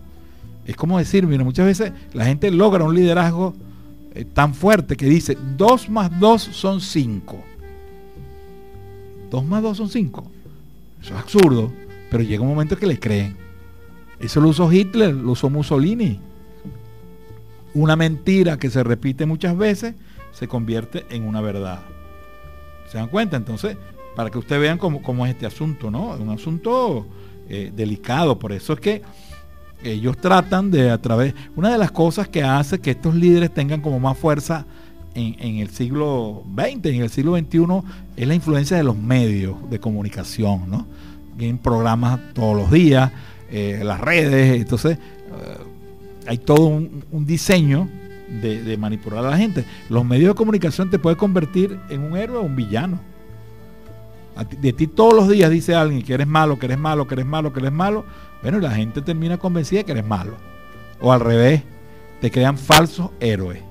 Es como decir, mira, muchas veces la gente logra un liderazgo eh, tan fuerte que dice, 2 más 2 son 5. 2 más 2 son 5. Eso es absurdo, pero llega un momento que le creen. Eso lo usó Hitler, lo usó Mussolini. Una mentira que se repite muchas veces se convierte en una verdad. ¿Se dan cuenta? Entonces, para que ustedes vean cómo, es este asunto, ¿no? Es un asunto eh, delicado. Por eso es que ellos tratan de a través, una de las cosas que hace que estos líderes tengan como más fuerza en, el siglo XX, en el siglo XXI, es la influencia de los medios de comunicación, ¿no? Tienen programas todos los días, eh, las redes, entonces eh, hay todo un, diseño de, de, manipular a la gente. Los medios de comunicación te pueden convertir en un héroe o un villano. De ti todos los días dice alguien que eres malo, que eres malo, que eres malo, que eres malo, bueno, la gente termina convencida que eres malo. O al revés, te crean falsos héroes.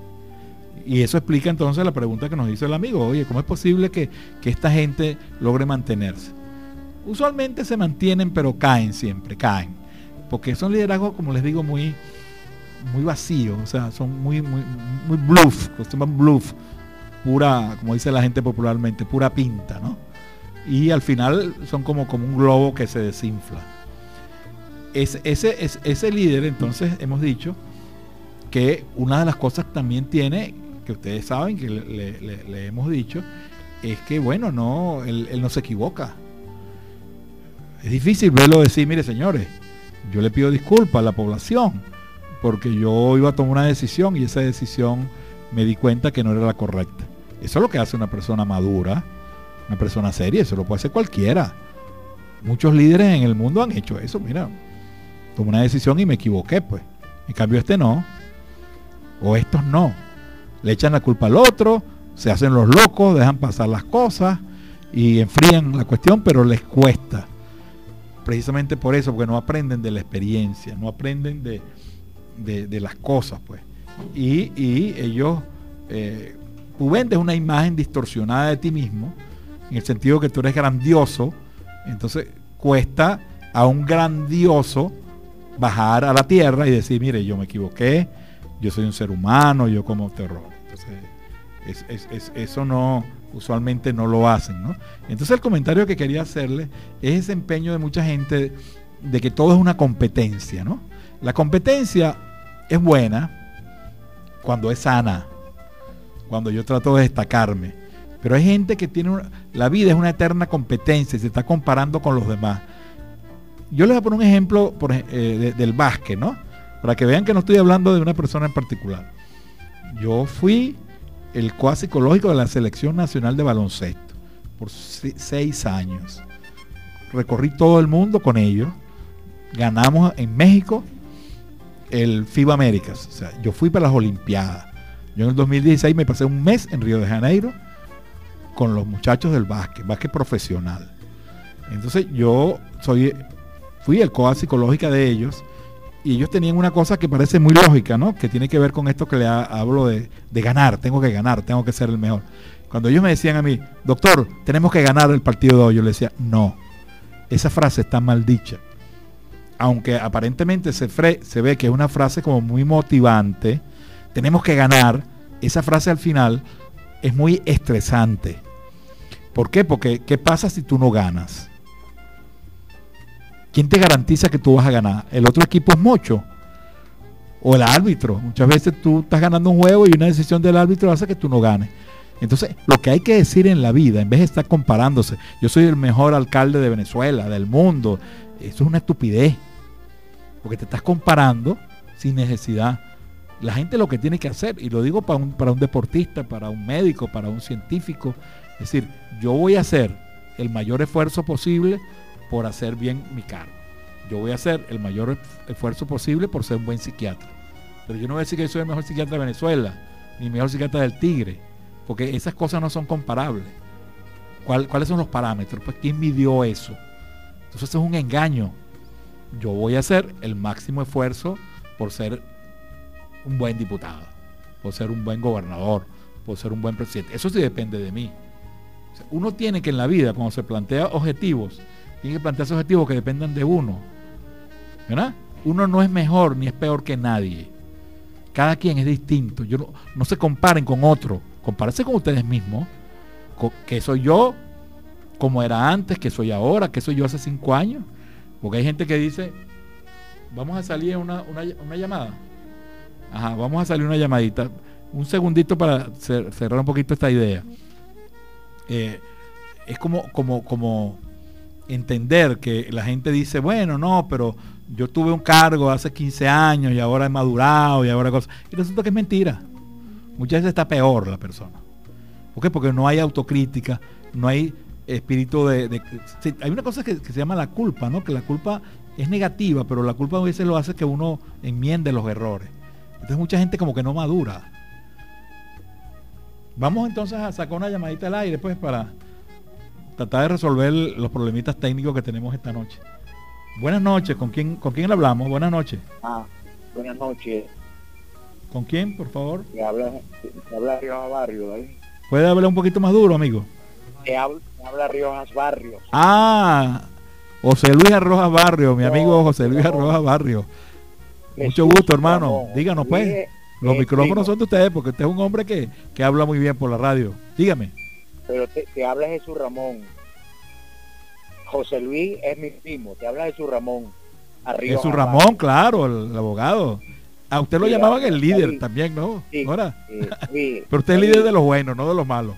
Y eso explica entonces la pregunta que nos hizo el amigo, oye, ¿cómo es posible que, que esta gente logre mantenerse? Usualmente se mantienen, pero caen siempre, caen. Porque son liderazgos, como les digo, muy, muy vacíos, o sea, son muy, muy, muy bluff, se llaman bluff, pura, como dice la gente popularmente, pura pinta, ¿no? Y al final son como, como un globo que se desinfla. ese, ese líder, entonces, hemos dicho que una de las cosas también tiene, que ustedes saben, que le, hemos dicho, es que, bueno, no, él, él no se equivoca. Es difícil verlo decir, mire señores, yo le pido disculpas a la población porque yo iba a tomar una decisión y esa decisión me di cuenta que no era la correcta. Eso es lo que hace una persona madura, una persona seria, eso lo puede hacer cualquiera. Muchos líderes en el mundo han hecho eso, mira, tomé una decisión y me equivoqué, pues. En cambio este no, o estos no. Le echan la culpa al otro, se hacen los locos, dejan pasar las cosas y enfrían la cuestión, pero les cuesta. Precisamente por eso, porque no aprenden de la experiencia, no aprenden de, de, las cosas, pues. Y, ellos, eh, tú vendes una imagen distorsionada de ti mismo, en el sentido que tú eres grandioso, entonces cuesta a un grandioso bajar a la tierra y decir, mire, yo me equivoqué, yo soy un ser humano, yo como terror. Entonces, eso no, usualmente no lo hacen, ¿no? Entonces el comentario que quería hacerle es ese empeño de mucha gente de que todo es una competencia, ¿no? La competencia es buena cuando es sana, cuando yo trato de destacarme. Pero hay gente que tiene la vida es una eterna competencia y se está comparando con los demás. Yo les voy a poner un ejemplo eh, del básquet, ¿no? Para que vean que no estoy hablando de una persona en particular. Yo fui el coa psicológico de la Selección Nacional de Baloncesto por seis años. Recorrí todo el mundo con ellos. Ganamos en México el FIBA Américas. O sea, yo fui para las Olimpiadas. Yo en el 2016 me pasé un mes en Río de Janeiro con los muchachos del básquet, básquet profesional. Entonces yo soy, fui el coa psicológica de ellos y ellos tenían una cosa que parece muy lógica, ¿no? Que tiene que ver con esto que le hablo de, ganar, tengo que ganar, tengo que ser el mejor. Cuando ellos me decían a mí, doctor, tenemos que ganar el partido de hoy, yo le decía, no, esa frase está mal dicha aunque aparentemente se ve que es una frase como muy motivante, tenemos que ganar, esa frase al final es muy estresante. ¿Por qué? Porque ¿qué pasa si tú no ganas? ¿Quién te garantiza que tú vas a ganar? ¿El otro equipo es mucho? ¿O el árbitro? Muchas veces tú estás ganando un juego y una decisión del árbitro hace que tú no ganes. Entonces, lo que hay que decir en la vida, en vez de estar comparándose, yo soy el mejor alcalde de Venezuela, del mundo, eso es una estupidez porque te estás comparando sin necesidad. La gente lo que tiene que hacer, y lo digo para un, para un deportista, para un médico, para un científico, es decir, yo voy a hacer el mayor esfuerzo posible por hacer bien mi cargo. Yo voy a hacer el mayor esfuerzo posible por ser un buen psiquiatra. Pero yo no voy a decir que soy el mejor psiquiatra de Venezuela, ni el mejor psiquiatra del Tigre, porque esas cosas no son comparables. ¿Cuáles son los parámetros? Pues ¿quién midió eso? Entonces es un engaño yo voy a hacer el máximo esfuerzo por ser un buen diputado, por ser un buen gobernador, por ser un buen presidente. Eso sí depende de mí. Uno tiene que en la vida, cuando se plantea objetivos, tiene que plantearse objetivos que dependan de uno. ¿Verdad? Uno no es mejor ni es peor que nadie. Cada quien es distinto. Yo no, se comparen con otro. Compárense con ustedes mismos. que soy yo como era antes, que soy ahora, que soy yo hace cinco años. Porque hay gente que dice, vamos a salir una, una, llamada. Ajá, vamos a salir una llamadita. Un segundito para cerrar un poquito esta idea. Eh, es como, como, como entender que la gente dice, bueno, no, pero yo tuve un cargo hace 15 años y ahora he madurado y ahora cosas. Y resulta que es mentira. Muchas veces está peor la persona. ¿Por qué? Porque no hay autocrítica, no hay espíritu de... hay una cosa que, se llama la culpa, ¿no? Que la culpa es negativa, pero la culpa a veces lo hace que uno enmiende los errores. Entonces mucha gente como que no madura. Vamos entonces a sacar una llamadita al aire, pues, para, tratar de resolver los problemitas técnicos que tenemos esta noche. Buenas noches, ¿con quién, con quién hablamos? Buenas noches. Ah, buenas noches. ¿Con quién, por favor? Te habla, te habla Riojas Barrio, ¿eh? ¿Puede hablar un poquito más duro, amigo? Te habla, habla Riojas Barrios. Ah, José Luis Arrojas Barrio, mi No, amigo José Luis no. Arrojas Barrio. Mucho gusto, hermano. Díganos, pues. Los eh, micrófonos digo, son de ustedes porque usted es un hombre que, que habla muy bien por la radio. Dígame. Pero te, te habla Jesús Ramón. José Luis es mi primo. Te habla Jesús Ramón. a Riojas Jesús. Ramón, claro, el, el abogado. A usted lo Sí, llamaban el líder también, ¿no? Sí. Sí, Pero usted es líder de los buenos, no de los malos.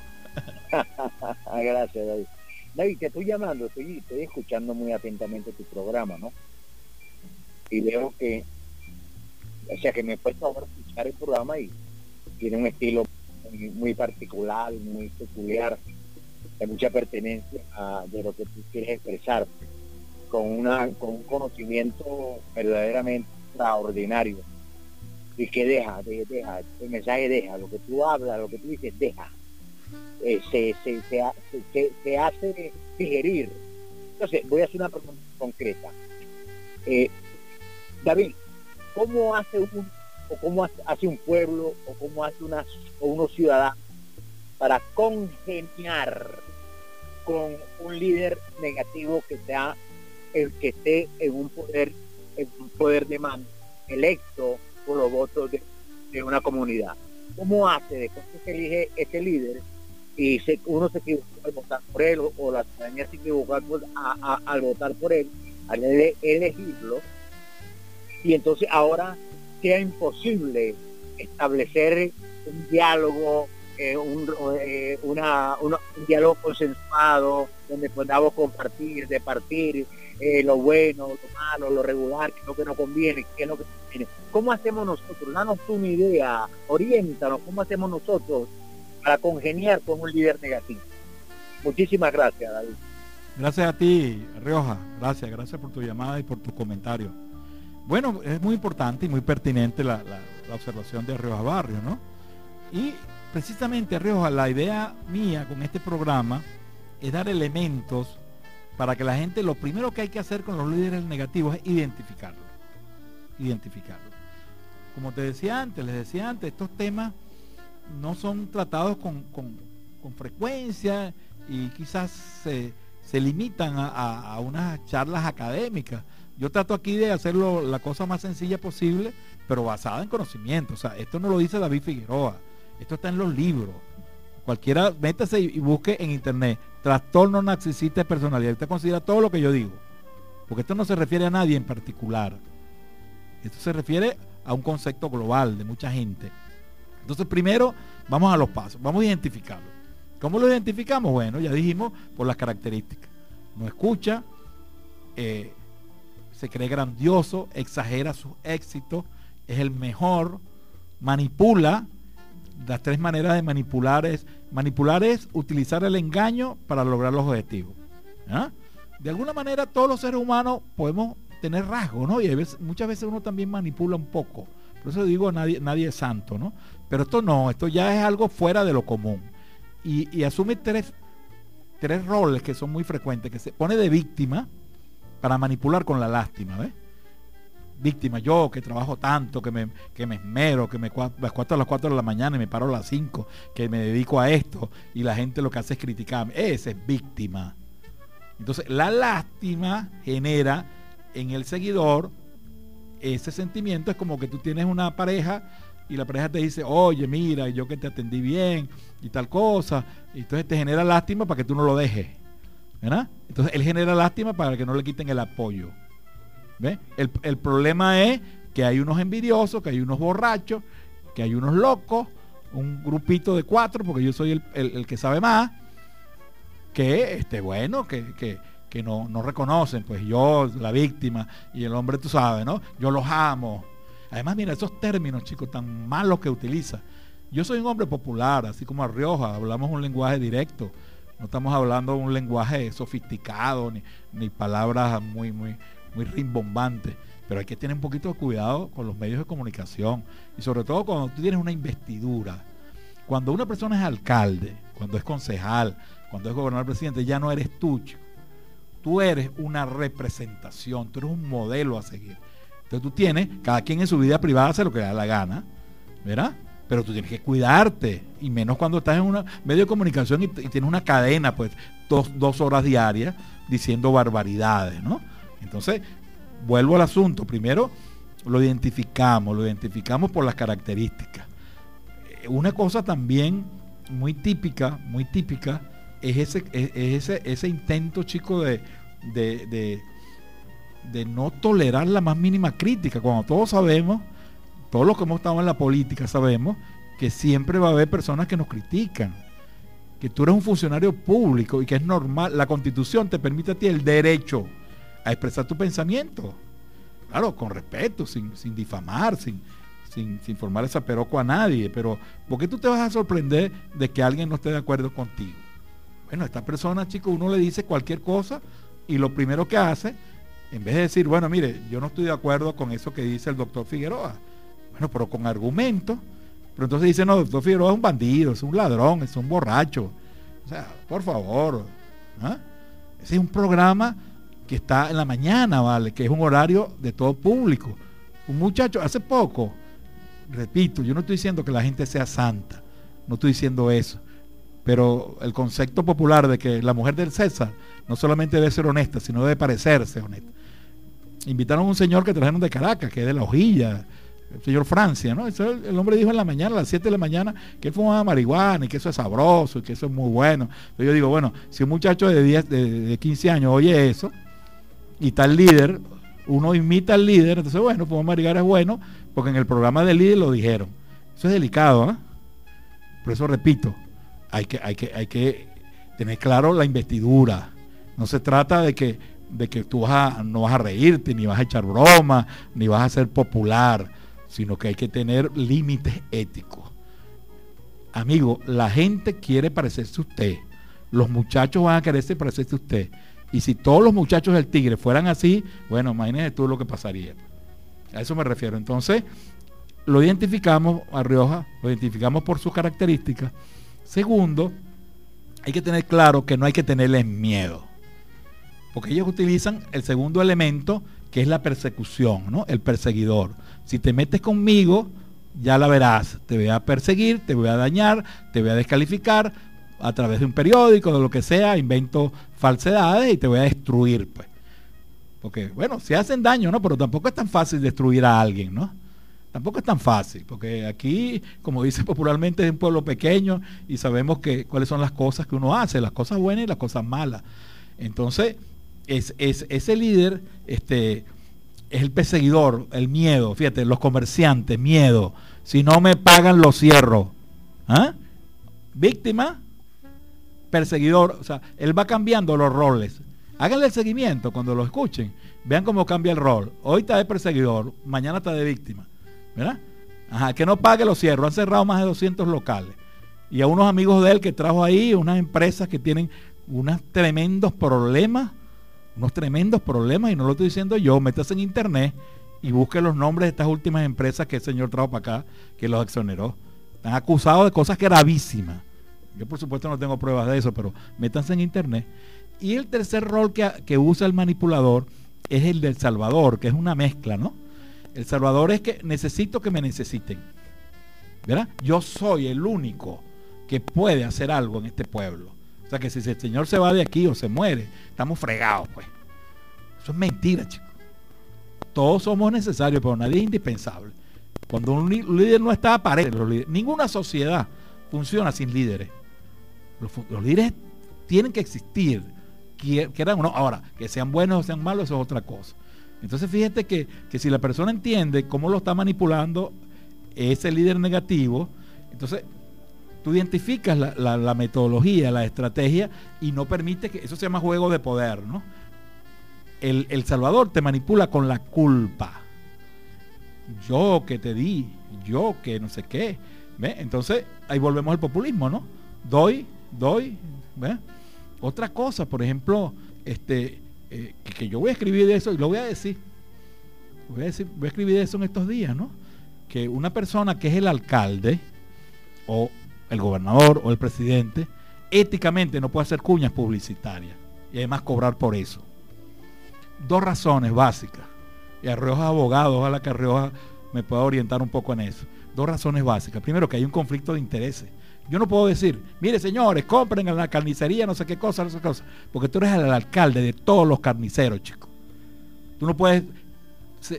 Gracias, David. David, te estoy llamando, estoy, estoy escuchando muy atentamente tu programa, ¿no? Y veo que, o sea, que me he puesto ahora a escuchar el programa y tiene un estilo muy, particular, muy peculiar, de mucha pertenencia a, de lo que tú quieres expresar, con, una, con un conocimiento verdaderamente extraordinario. Y que deja, de- deja, el mensaje deja, lo que tú hablas, lo que tú dices, deja eh, se- se- se hace digerir. Entonces, voy a hacer una pregunta concreta. Eh, David, ¿cómo hace un, o cómo hace, un pueblo, o cómo hace una, o unos ciudadanos para congeniar con un líder negativo que sea el que esté en un poder, en un poder de mando, electo por los votos de, una comunidad? ¿Cómo hace después que se elige ese líder y uno se equivocó al votar por él o, o la ciudadanía se equivocó al, votar por él, al ele- elegirlo, y entonces ahora sea imposible establecer un diálogo, eh, un, eh, un diálogo consensuado, donde podamos compartir, departir eh, lo bueno, lo malo, lo regular, qué es lo que nos conviene, qué es lo que nos conviene. ¿Cómo hacemos nosotros? Danos tú una idea, oriéntanos, ¿cómo hacemos nosotros para congeniar con un líder negativo? Muchísimas gracias, David. Gracias a ti, Rioja. Gracias, gracias por tu llamada y por tu comentario. Bueno, es muy importante y muy pertinente la, observación de Rioja Barrio, ¿no? Y precisamente, Rioja, la idea mía con este programa es dar elementos para que la gente, lo primero que hay que hacer con los líderes negativos es identificarlos. Identificarlos. Como te decía antes, les decía antes, estos temas no son tratados con, con- frecuencia y quizás se, se limitan a- a unas charlas académicas. Yo trato aquí de hacerlo la cosa más sencilla posible, pero basada en conocimiento. O sea, esto no lo dice David Figueroa, esto está en los libros. Cualquiera, métase y busque en internet trastorno narcisista de personalidad. Usted considera todo lo que yo digo. Porque esto no se refiere a nadie en particular. Esto se refiere a un concepto global de mucha gente. Entonces, primero, vamos a los pasos, vamos a identificarlo. ¿Cómo lo identificamos? Bueno, ya dijimos por las características. No escucha, eh, se cree grandioso, exagera sus éxitos, es el mejor, manipula. Las tres maneras de manipular es, manipular es utilizar el engaño para lograr los objetivos. ¿ah? De alguna manera todos los seres humanos podemos tener rasgos, ¿no? Y muchas veces uno también manipula un poco. Por eso digo, nadie, nadie es santo, ¿no? Pero esto no, esto ya es algo fuera de lo común. Y, y asume tres, tres roles que son muy frecuentes, que se pone de víctima para manipular con la lástima, ¿ves? Víctima, yo que trabajo tanto, que me, que me esmero, que me acuesto a las 4 de la mañana y me paro a las 5, que me dedico a esto, y la gente lo que hace es criticarme. Ese es víctima. Entonces, la lástima genera en el seguidor ese sentimiento. Es como que tú tienes una pareja y la pareja te dice, oye, mira, yo que te atendí bien y tal cosa. Y entonces te genera lástima para que tú no lo dejes. ¿Verdad? Entonces él genera lástima para que no le quiten el apoyo. ¿Ve? El, el problema es que hay unos envidiosos, que hay unos borrachos, que hay unos locos, un grupito de cuatro, porque yo soy el, el- que sabe más, que, este, bueno, que, que, que no, no reconocen, pues yo, la víctima, y el hombre, tú sabes, ¿no? Yo los amo. Además, mira, esos términos, chicos, tan malos que utiliza. Yo soy un hombre popular, así como a Rioja, hablamos un lenguaje directo. No estamos hablando un lenguaje sofisticado, ni, ni palabras muy, muy, muy rimbombantes. Pero hay que tener un poquito de cuidado con los medios de comunicación. Y sobre todo cuando tú tienes una investidura. Cuando una persona es alcalde, cuando es concejal, cuando es gobernador presidente, ya no eres tú. Tú eres una representación, tú eres un modelo a seguir. Entonces tú tienes, cada quien en su vida privada hace lo que le da la gana, ¿verdad? Pero tú tienes que cuidarte, y menos cuando estás en un medio de comunicación y, tienes una cadena, pues, dos, dos horas diarias diciendo barbaridades, ¿no? Entonces, vuelvo al asunto. Primero, lo identificamos, lo identificamos por las características. Eh, una cosa también muy típica, muy típica, es ese, ese, ese intento, chico, de, de, de, no tolerar la más mínima crítica. Cuando todos sabemos, todos los que hemos estado en la política sabemos que siempre va a haber personas que nos critican. Que tú eres un funcionario público y que es normal. La constitución te permite a ti el derecho a expresar tu pensamiento. Claro, con respeto, sin, sin difamar, sin, sin, sin formar esa peroco a nadie. Pero, ¿por qué tú te vas a sorprender de que alguien no esté de acuerdo contigo? Bueno, esta persona, chico, uno le dice cualquier cosa y lo primero que hace, en vez de decir, bueno, mire, yo no estoy de acuerdo con eso que dice el doctor Figueroa, bueno, pero con argumentos, pero entonces dice, no, doctor Figueroa es un bandido, es un ladrón, es un borracho. O sea, por favor, ¿ah? ese es un programa que está en la mañana, ¿vale? Que es un horario de todo público. Un muchacho, hace poco, repito, yo no estoy diciendo que la gente sea santa, no estoy diciendo eso pero el concepto popular de que la mujer del César no solamente debe ser honesta, sino debe parecerse honesta. Invitaron a un señor que trajeron de Caracas, que es de la hojilla, señor Francia, ¿no? el hombre dijo en la mañana, a las 7 de la mañana, que él fumaba marihuana y que eso es sabroso y que eso es muy bueno. Entonces yo digo, bueno, si un muchacho de, 10, de, 15 años oye eso y el líder, uno imita al líder, entonces bueno, fumar marihuana es bueno, porque en el programa del líder lo dijeron. Eso es delicado, ¿eh? Por eso repito, hay que, hay que, hay que tener claro la investidura. No se trata de que, de que tú vas no vas a reírte, ni vas a echar broma, ni vas a ser popular, sino que hay que tener límites éticos. Amigo, la gente quiere parecerse a usted. Los muchachos van a quererse parecerse a usted. Y si todos los muchachos del Tigre fueran así, bueno, imagínese tú lo que pasaría. A eso me refiero. Entonces, lo identificamos a Rioja, lo identificamos por sus características Segundo, hay que tener claro que no hay que tenerles miedo. Porque ellos utilizan el segundo elemento, que es la persecución, ¿no? El perseguidor. Si te metes conmigo, ya la verás. Te voy a perseguir, te voy a dañar, te voy a descalificar a través de un periódico, de lo que sea, invento falsedades y te voy a destruir, pues. Porque, bueno, se hacen daño, ¿no? Pero tampoco es tan fácil destruir a alguien, ¿no? Tampoco es tan fácil, porque aquí, como dice popularmente, es un pueblo pequeño y sabemos que cuáles son las cosas que uno hace, las cosas buenas y las cosas malas. Entonces, es, ese líder este, es el perseguidor, el miedo. Fíjate, los comerciantes, miedo. Si no me pagan, lo cierro. ¿Ah? Víctima, perseguidor. O sea, él va cambiando los roles. Háganle el seguimiento cuando lo escuchen. Vean cómo cambia el rol. Hoy está de perseguidor, mañana está de víctima. ¿verdad? Ajá, que no pague los cierros. Han cerrado más de 200 locales. Y a unos amigos de él que trajo ahí, unas empresas que tienen unos tremendos problemas, unos tremendos problemas, y no lo estoy diciendo yo, metas en internet y busque los nombres de estas últimas empresas que el señor trajo para acá, que los exoneró. Están acusados de cosas gravísimas. Yo por supuesto no tengo pruebas de eso, pero métanse en internet. Y el tercer rol que, que usa el manipulador es el del Salvador, que es una mezcla, ¿no? El Salvador es que necesito que me necesiten. ¿Verdad? Yo soy el único que puede hacer algo en este pueblo. O sea que si el Señor se va de aquí o se muere, estamos fregados, pues. Eso es mentira, chicos. Todos somos necesarios, pero nadie es indispensable. Cuando un líder no está, aparece los. Ninguna sociedad funciona sin líderes. Los, líderes tienen que existir, quieran o no. Ahora, que sean buenos o sean malos, eso es otra cosa. Entonces fíjate que, si la persona entiende cómo lo está manipulando ese líder negativo, entonces tú identificas la, metodología, la estrategia y no permite que eso se llama juego de poder, ¿no? El, Salvador te manipula con la culpa. Yo que te di, yo que no sé qué. ¿Ve? Entonces ahí volvemos al populismo, ¿no? Doy, doy. ¿ve? Otra cosa, por ejemplo, este, eh, que, yo voy a escribir de eso y lo voy a decir. Voy a, decir, voy a escribir de eso en estos días, ¿no? Que una persona que es el alcalde, o el gobernador, o el presidente, éticamente no puede hacer cuñas publicitarias y además cobrar por eso. Dos razones básicas. Y Arreoja abogado, ojalá que Arreoja me pueda orientar un poco en eso. Dos razones básicas. Primero, que hay un conflicto de intereses. Yo no puedo decir, mire señores, compren en la carnicería, no sé qué cosa, no sé qué cosa. Porque tú eres el alcalde de todos los carniceros, chicos. Tú no puedes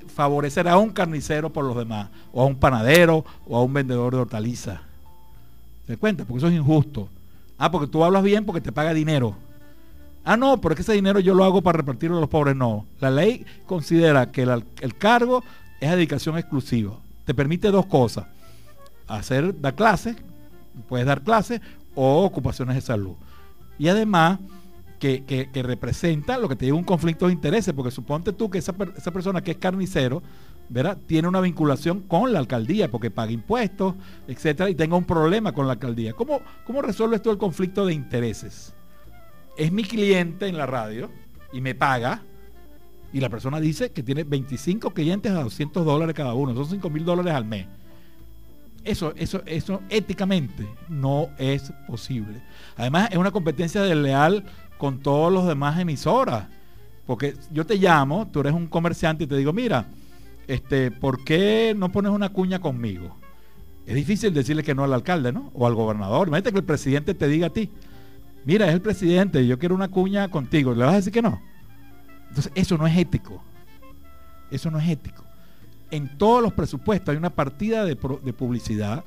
favorecer a un carnicero por los demás, o a un panadero, o a un vendedor de hortalizas. ¿Se cuenta? Porque eso es injusto. Ah, porque tú hablas bien porque te paga dinero. Ah, no, pero es que ese dinero yo lo hago para repartirlo a los pobres. No. La ley considera que el, cargo es dedicación exclusiva. Te permite dos cosas. Hacer, dar clases, puedes dar clases, o ocupaciones de salud. Y además, que, representa lo que te digo, un conflicto de intereses, porque suponte tú que esa, esa persona que es carnicero, ¿verdad? Tiene una vinculación con la alcaldía porque paga impuestos, etcétera, y tenga un problema con la alcaldía. ¿Cómo, cómo resuelves tú el conflicto de intereses? Es mi cliente en la radio y me paga, y la persona dice que tiene 25 clientes a 200 dólares cada uno, son 5 mil dólares al mes. Eso, eso, eso éticamente no es posible. Además, es una competencia desleal con todos los demás emisoras. Porque yo te llamo, tú eres un comerciante y te digo, mira, este, ¿por qué no pones una cuña conmigo? Es difícil decirle que no al alcalde, ¿no? O al gobernador. Imagínate que el presidente te diga a ti, mira, es el presidente, yo quiero una cuña contigo. ¿Le vas a decir que no? Entonces, eso no es ético. Eso no es ético. En todos los presupuestos hay una partida de, de publicidad.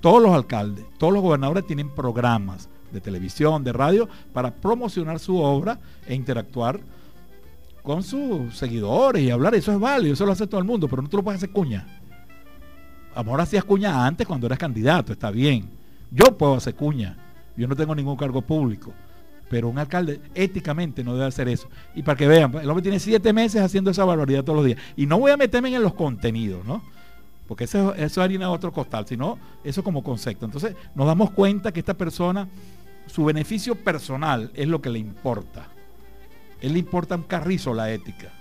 Todos los alcaldes, todos los gobernadores tienen programas de televisión, de radio, para promocionar su obra e interactuar con sus seguidores y hablar, eso es válido, eso lo hace todo el mundo, pero no tú lo puedes hacer cuña. A lo mejor hacías cuña antes cuando eras candidato, está bien. Yo puedo hacer cuña, yo no tengo ningún cargo público, pero un alcalde éticamente no debe hacer eso. Y para que vean, el hombre tiene siete meses haciendo esa barbaridad todos los días. Y no voy a meterme en los contenidos, ¿no? Porque eso, eso es harina de otro costal, sino eso como concepto. Entonces nos damos cuenta que esta persona, su beneficio personal es lo que le importa él le importa un carrizo la ética.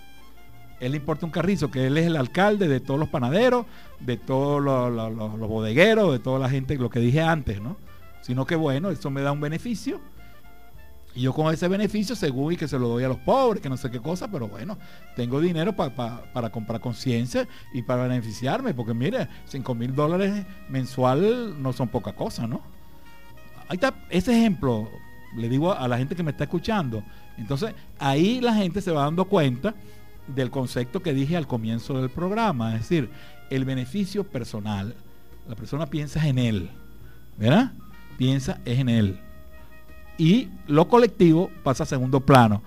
Él le importa un carrizo, que él es el alcalde de todos los panaderos, de todos los, bodegueros, de toda la gente, lo que dije antes, ¿no? Sino que bueno, eso me da un beneficio. Y yo con ese beneficio, según y que se lo doy a los pobres, que no sé qué cosa, pero bueno, tengo dinero para comprar conciencia y para beneficiarme, porque mire, 5 mil dólares mensual no son poca cosa, ¿no? Ahí está ese ejemplo, le digo a la gente que me está escuchando. Entonces, ahí la gente se va dando cuenta del concepto que dije al comienzo del programa, es decir, el beneficio personal. La persona piensa en él, ¿verdad? Piensa es en él. Y lo colectivo pasa a segundo plano.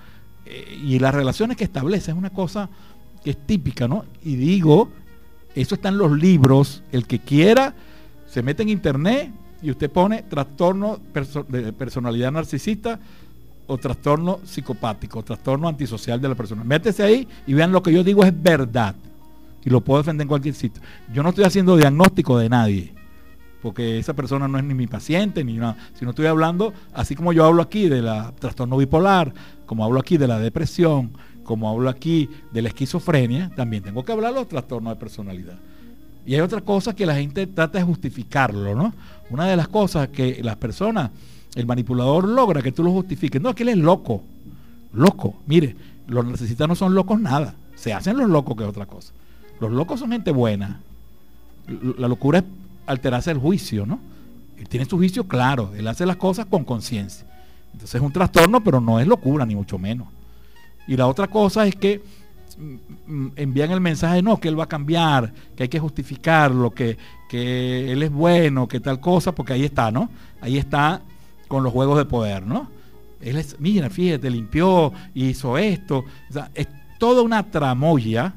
Eh, y las relaciones que establece es una cosa que es típica, ¿no? Y digo, eso está en los libros, el que quiera se mete en internet y usted pone trastorno de personalidad narcisista o trastorno psicopático, trastorno antisocial de la persona. Métese ahí y vean lo que yo digo es verdad. Y lo puedo defender en cualquier sitio. Yo no estoy haciendo diagnóstico de nadie, porque esa persona no es ni mi paciente ni nada, sino estoy hablando, así como yo hablo aquí de la trastorno bipolar, como hablo aquí de la depresión, como hablo aquí de la esquizofrenia, también tengo que hablar de los trastornos de personalidad. Y hay otra cosa que la gente trata de justificarlo, ¿no? Una de las cosas que las personas, el manipulador logra que tú lo justifiques. No, que él es loco. Loco. Mire, los narcisistas no son locos nada. Se hacen los locos que es otra cosa. Los locos son gente buena. La locura es alterarse el juicio, ¿no? Él tiene su juicio claro. Él hace las cosas con conciencia. Entonces es un trastorno, pero no es locura, ni mucho menos. Y la otra cosa es que Mm, envían el mensaje, no, que él va a cambiar, que hay que justificarlo, que, que él es bueno, que tal cosa, porque ahí está, ¿no? Ahí está con los juegos de poder, ¿no? Él es, mira, fíjate, limpió, hizo esto. es toda una tramoya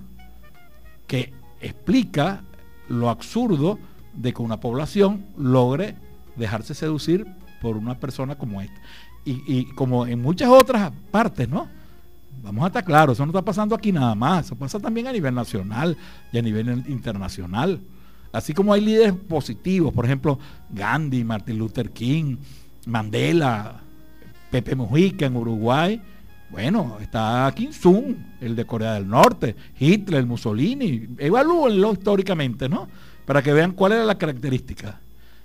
que explica lo absurdo de que una población logre dejarse seducir por una persona como esta. Y como en muchas otras partes, ¿no? Vamos a estar claros, eso no está pasando aquí nada más, eso pasa también a nivel nacional y a nivel internacional. Así como hay líderes positivos, por ejemplo, Gandhi, Martin Luther King, Mandela, Pepe Mujica en Uruguay. Bueno, está Kim Jong, el de Corea del Norte, Hitler, Mussolini. Evalúenlo históricamente, ¿no? Para que vean cuál era la característica.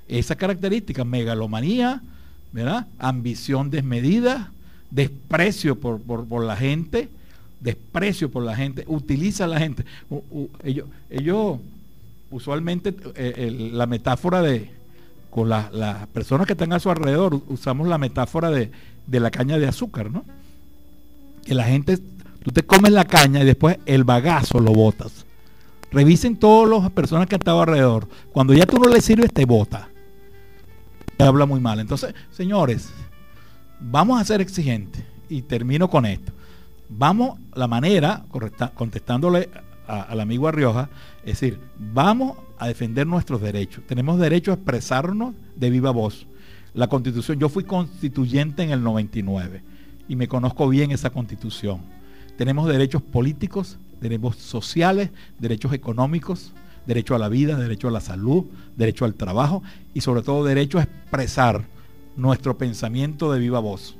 Esa característica, megalomanía, ¿verdad? Ambición desmedida, desprecio por, la gente, desprecio por la gente, utiliza a la gente. ellos, ellos usualmente eh, la metáfora de, con las personas que están a su alrededor, usamos la metáfora de, de, la caña de azúcar, ¿no? Que la gente, tú te comes la caña y después el bagazo lo botas. Revisen todas las personas que han estado alrededor. Cuando ya tú no le sirves, te bota. Te habla muy mal. Entonces, señores, vamos a ser exigentes. Y termino con esto. Vamos, la manera, contestándole al amigo Arrioja, es decir, vamos a defender nuestros derechos. Tenemos derecho a expresarnos de viva voz. La constitución, yo fui constituyente en el 99 y me conozco bien esa constitución. Tenemos derechos políticos, derechos sociales, derechos económicos, derecho a la vida, derecho a la salud, derecho al trabajo y sobre todo derecho a expresar nuestro pensamiento de viva voz.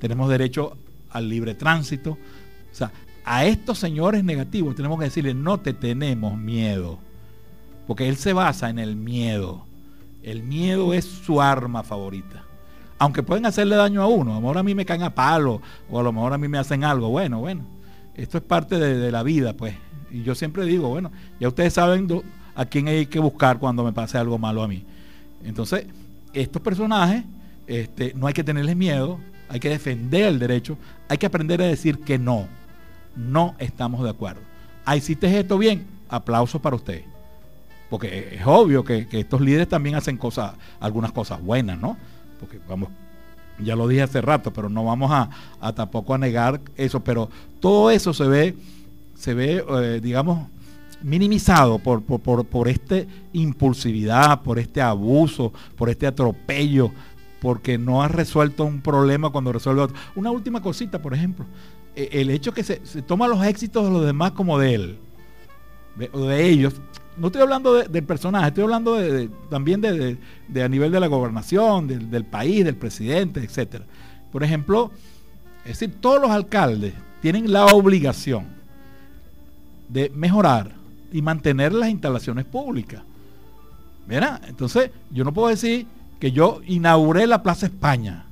Tenemos derecho al libre tránsito. O sea, a estos señores negativos tenemos que decirles, no te tenemos miedo. Porque él se basa en el miedo. El miedo es su arma favorita. Aunque pueden hacerle daño a uno. A lo mejor a mí me caen a palo o a lo mejor a mí me hacen algo. Bueno, bueno esto es parte de, la vida, pues. Y yo siempre digo, bueno, ya ustedes saben a quién hay que buscar cuando me pase algo malo a mí. Entonces, estos personajes, este, no hay que tenerles miedo, hay que defender el derecho, hay que aprender a decir que no, no estamos de acuerdo. Ahí hiciste esto bien, aplausos para usted. Porque es obvio que, que estos líderes también hacen cosas, algunas cosas buenas, ¿no? Porque vamos, ya lo dije hace rato, pero no vamos a, tampoco a negar eso, pero todo eso se ve, se ve, eh, digamos, minimizado por, por, por, esta impulsividad, por este abuso, por este atropello, porque no ha resuelto un problema cuando resuelve otro. Una última cosita, por ejemplo, e, el hecho que se, se toma los éxitos de los demás como de él, de ellos, no estoy hablando del personaje, estoy hablando también de, a nivel de la gobernación, del, país, del presidente, etcétera. Por ejemplo, es decir, todos los alcaldes tienen la obligación de mejorar y mantener las instalaciones públicas. ¿Verdad? Entonces, yo no puedo decir que yo inauguré la Plaza España.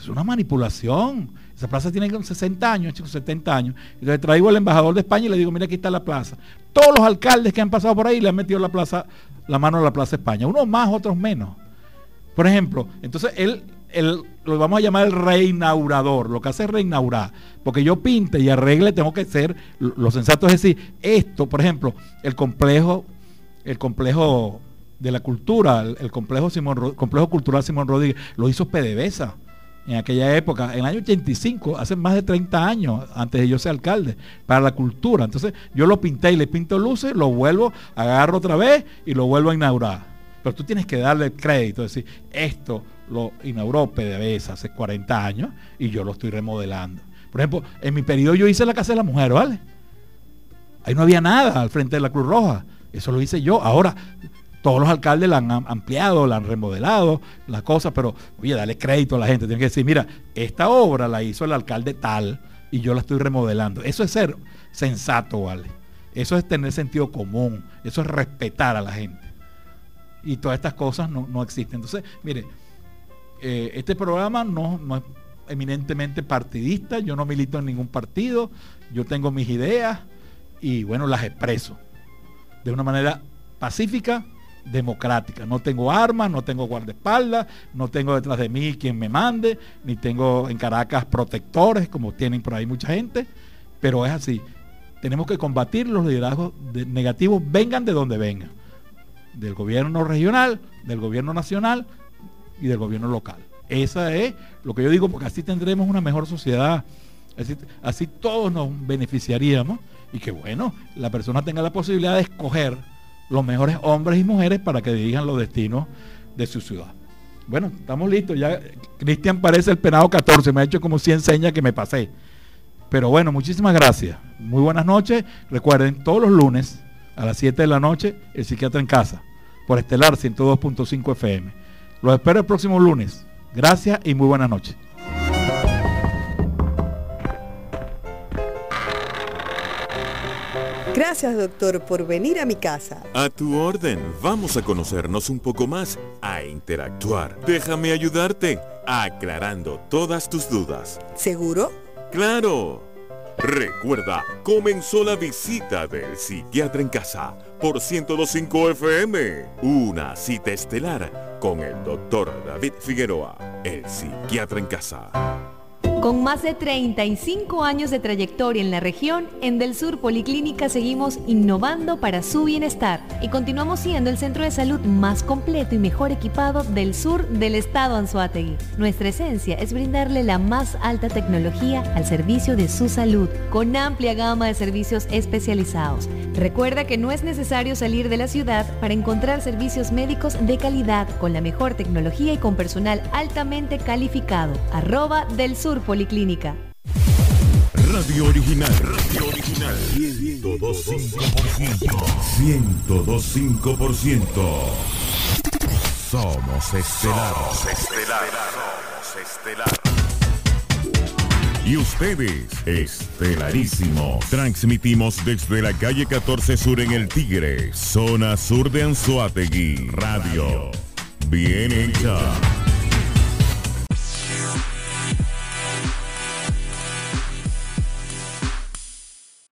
Es una manipulación. Esa plaza tiene 60 años, chicos, 70 años. Entonces traigo al embajador de España y le digo, mira, aquí está la plaza. Todos los alcaldes que han pasado por ahí le han metido la plaza, la mano a la Plaza España. Unos más, otros menos. Por ejemplo, entonces él, lo vamos a llamar el reinaurador. Lo que hace es reinaurar. Porque yo pinte y arregle, tengo que ser, lo sensato es decir, esto, por ejemplo, el complejo, el complejo de la cultura, el, complejo, complejo cultural Simón Rodríguez, lo hizo PDVSA en aquella época, en el año 85, hace más de 30 años, antes de yo ser alcalde, para la cultura. Entonces yo lo pinté y le pinto luces, lo vuelvo, agarro otra vez y lo vuelvo a inaugurar. Pero tú tienes que darle crédito, decir, esto lo inauguró PDVSA hace 40 años y yo lo estoy remodelando. Por ejemplo, en mi periodo yo hice la Casa de la Mujer, ¿vale? Ahí no había nada al frente de la Cruz Roja. Eso lo hice yo. Ahora, todos los alcaldes la han ampliado, la han remodelado, las cosas, pero oye, dale crédito a la gente. Tiene que decir, mira, esta obra la hizo el alcalde tal y yo la estoy remodelando. Eso es ser sensato, ¿vale? Eso es tener sentido común, eso es respetar a la gente. Y todas estas cosas no, existen. Entonces, mire, eh, este programa no, no es eminentemente partidista, yo no milito en ningún partido, yo tengo mis ideas y bueno, las expreso de una manera pacífica, democrática. No tengo armas, no tengo guardaespaldas, no tengo detrás de mí quien me mande, ni tengo en Caracas protectores, como tienen por ahí mucha gente, pero es así. Tenemos que combatir los liderazgos negativos, vengan de donde vengan. Del gobierno regional, del gobierno nacional y del gobierno local. Esa es lo que yo digo, porque así tendremos una mejor sociedad. Así, así todos nos beneficiaríamos y que bueno, la persona tenga la posibilidad de escoger los mejores hombres y mujeres para que dirijan los destinos de su ciudad. Bueno, estamos listos. Ya Cristian parece el penado 14, me ha hecho como 100 señas que me pasé. Pero bueno, muchísimas gracias. Muy buenas noches. Recuerden, todos los lunes a las 7 de la noche, el psiquiatra en casa, por Estelar 102.5 FM. Los espero el próximo lunes. Gracias y muy buenas noches. Gracias, doctor, por venir a mi casa. A tu orden, vamos a conocernos un poco más, a interactuar. Déjame ayudarte, aclarando todas tus dudas. ¿Seguro? ¡Claro! Recuerda, comenzó la visita del psiquiatra en casa por 1025 FM. Una cita estelar con el doctor David Figueroa, el psiquiatra en casa. Con más de 35 años de trayectoria en la región, en Del Sur Policlínica seguimos innovando para su bienestar y continuamos siendo el centro de salud más completo y mejor equipado del sur del estado Anzuategui. Nuestra esencia es brindarle la más alta tecnología al servicio de su salud, con amplia gama de servicios especializados. Recuerda que no es necesario salir de la ciudad para encontrar servicios médicos de calidad, con la mejor tecnología y con personal altamente calificado. Arroba del Sur. Radio Original. Radio Original. 102.5%. 102.5%. Somos estelar. Somos estelar. Somos estelar. Y ustedes, Estelarísimo. Transmitimos desde la calle 14 Sur en El Tigre, zona sur de Anzuategui. Radio. Bien hecha.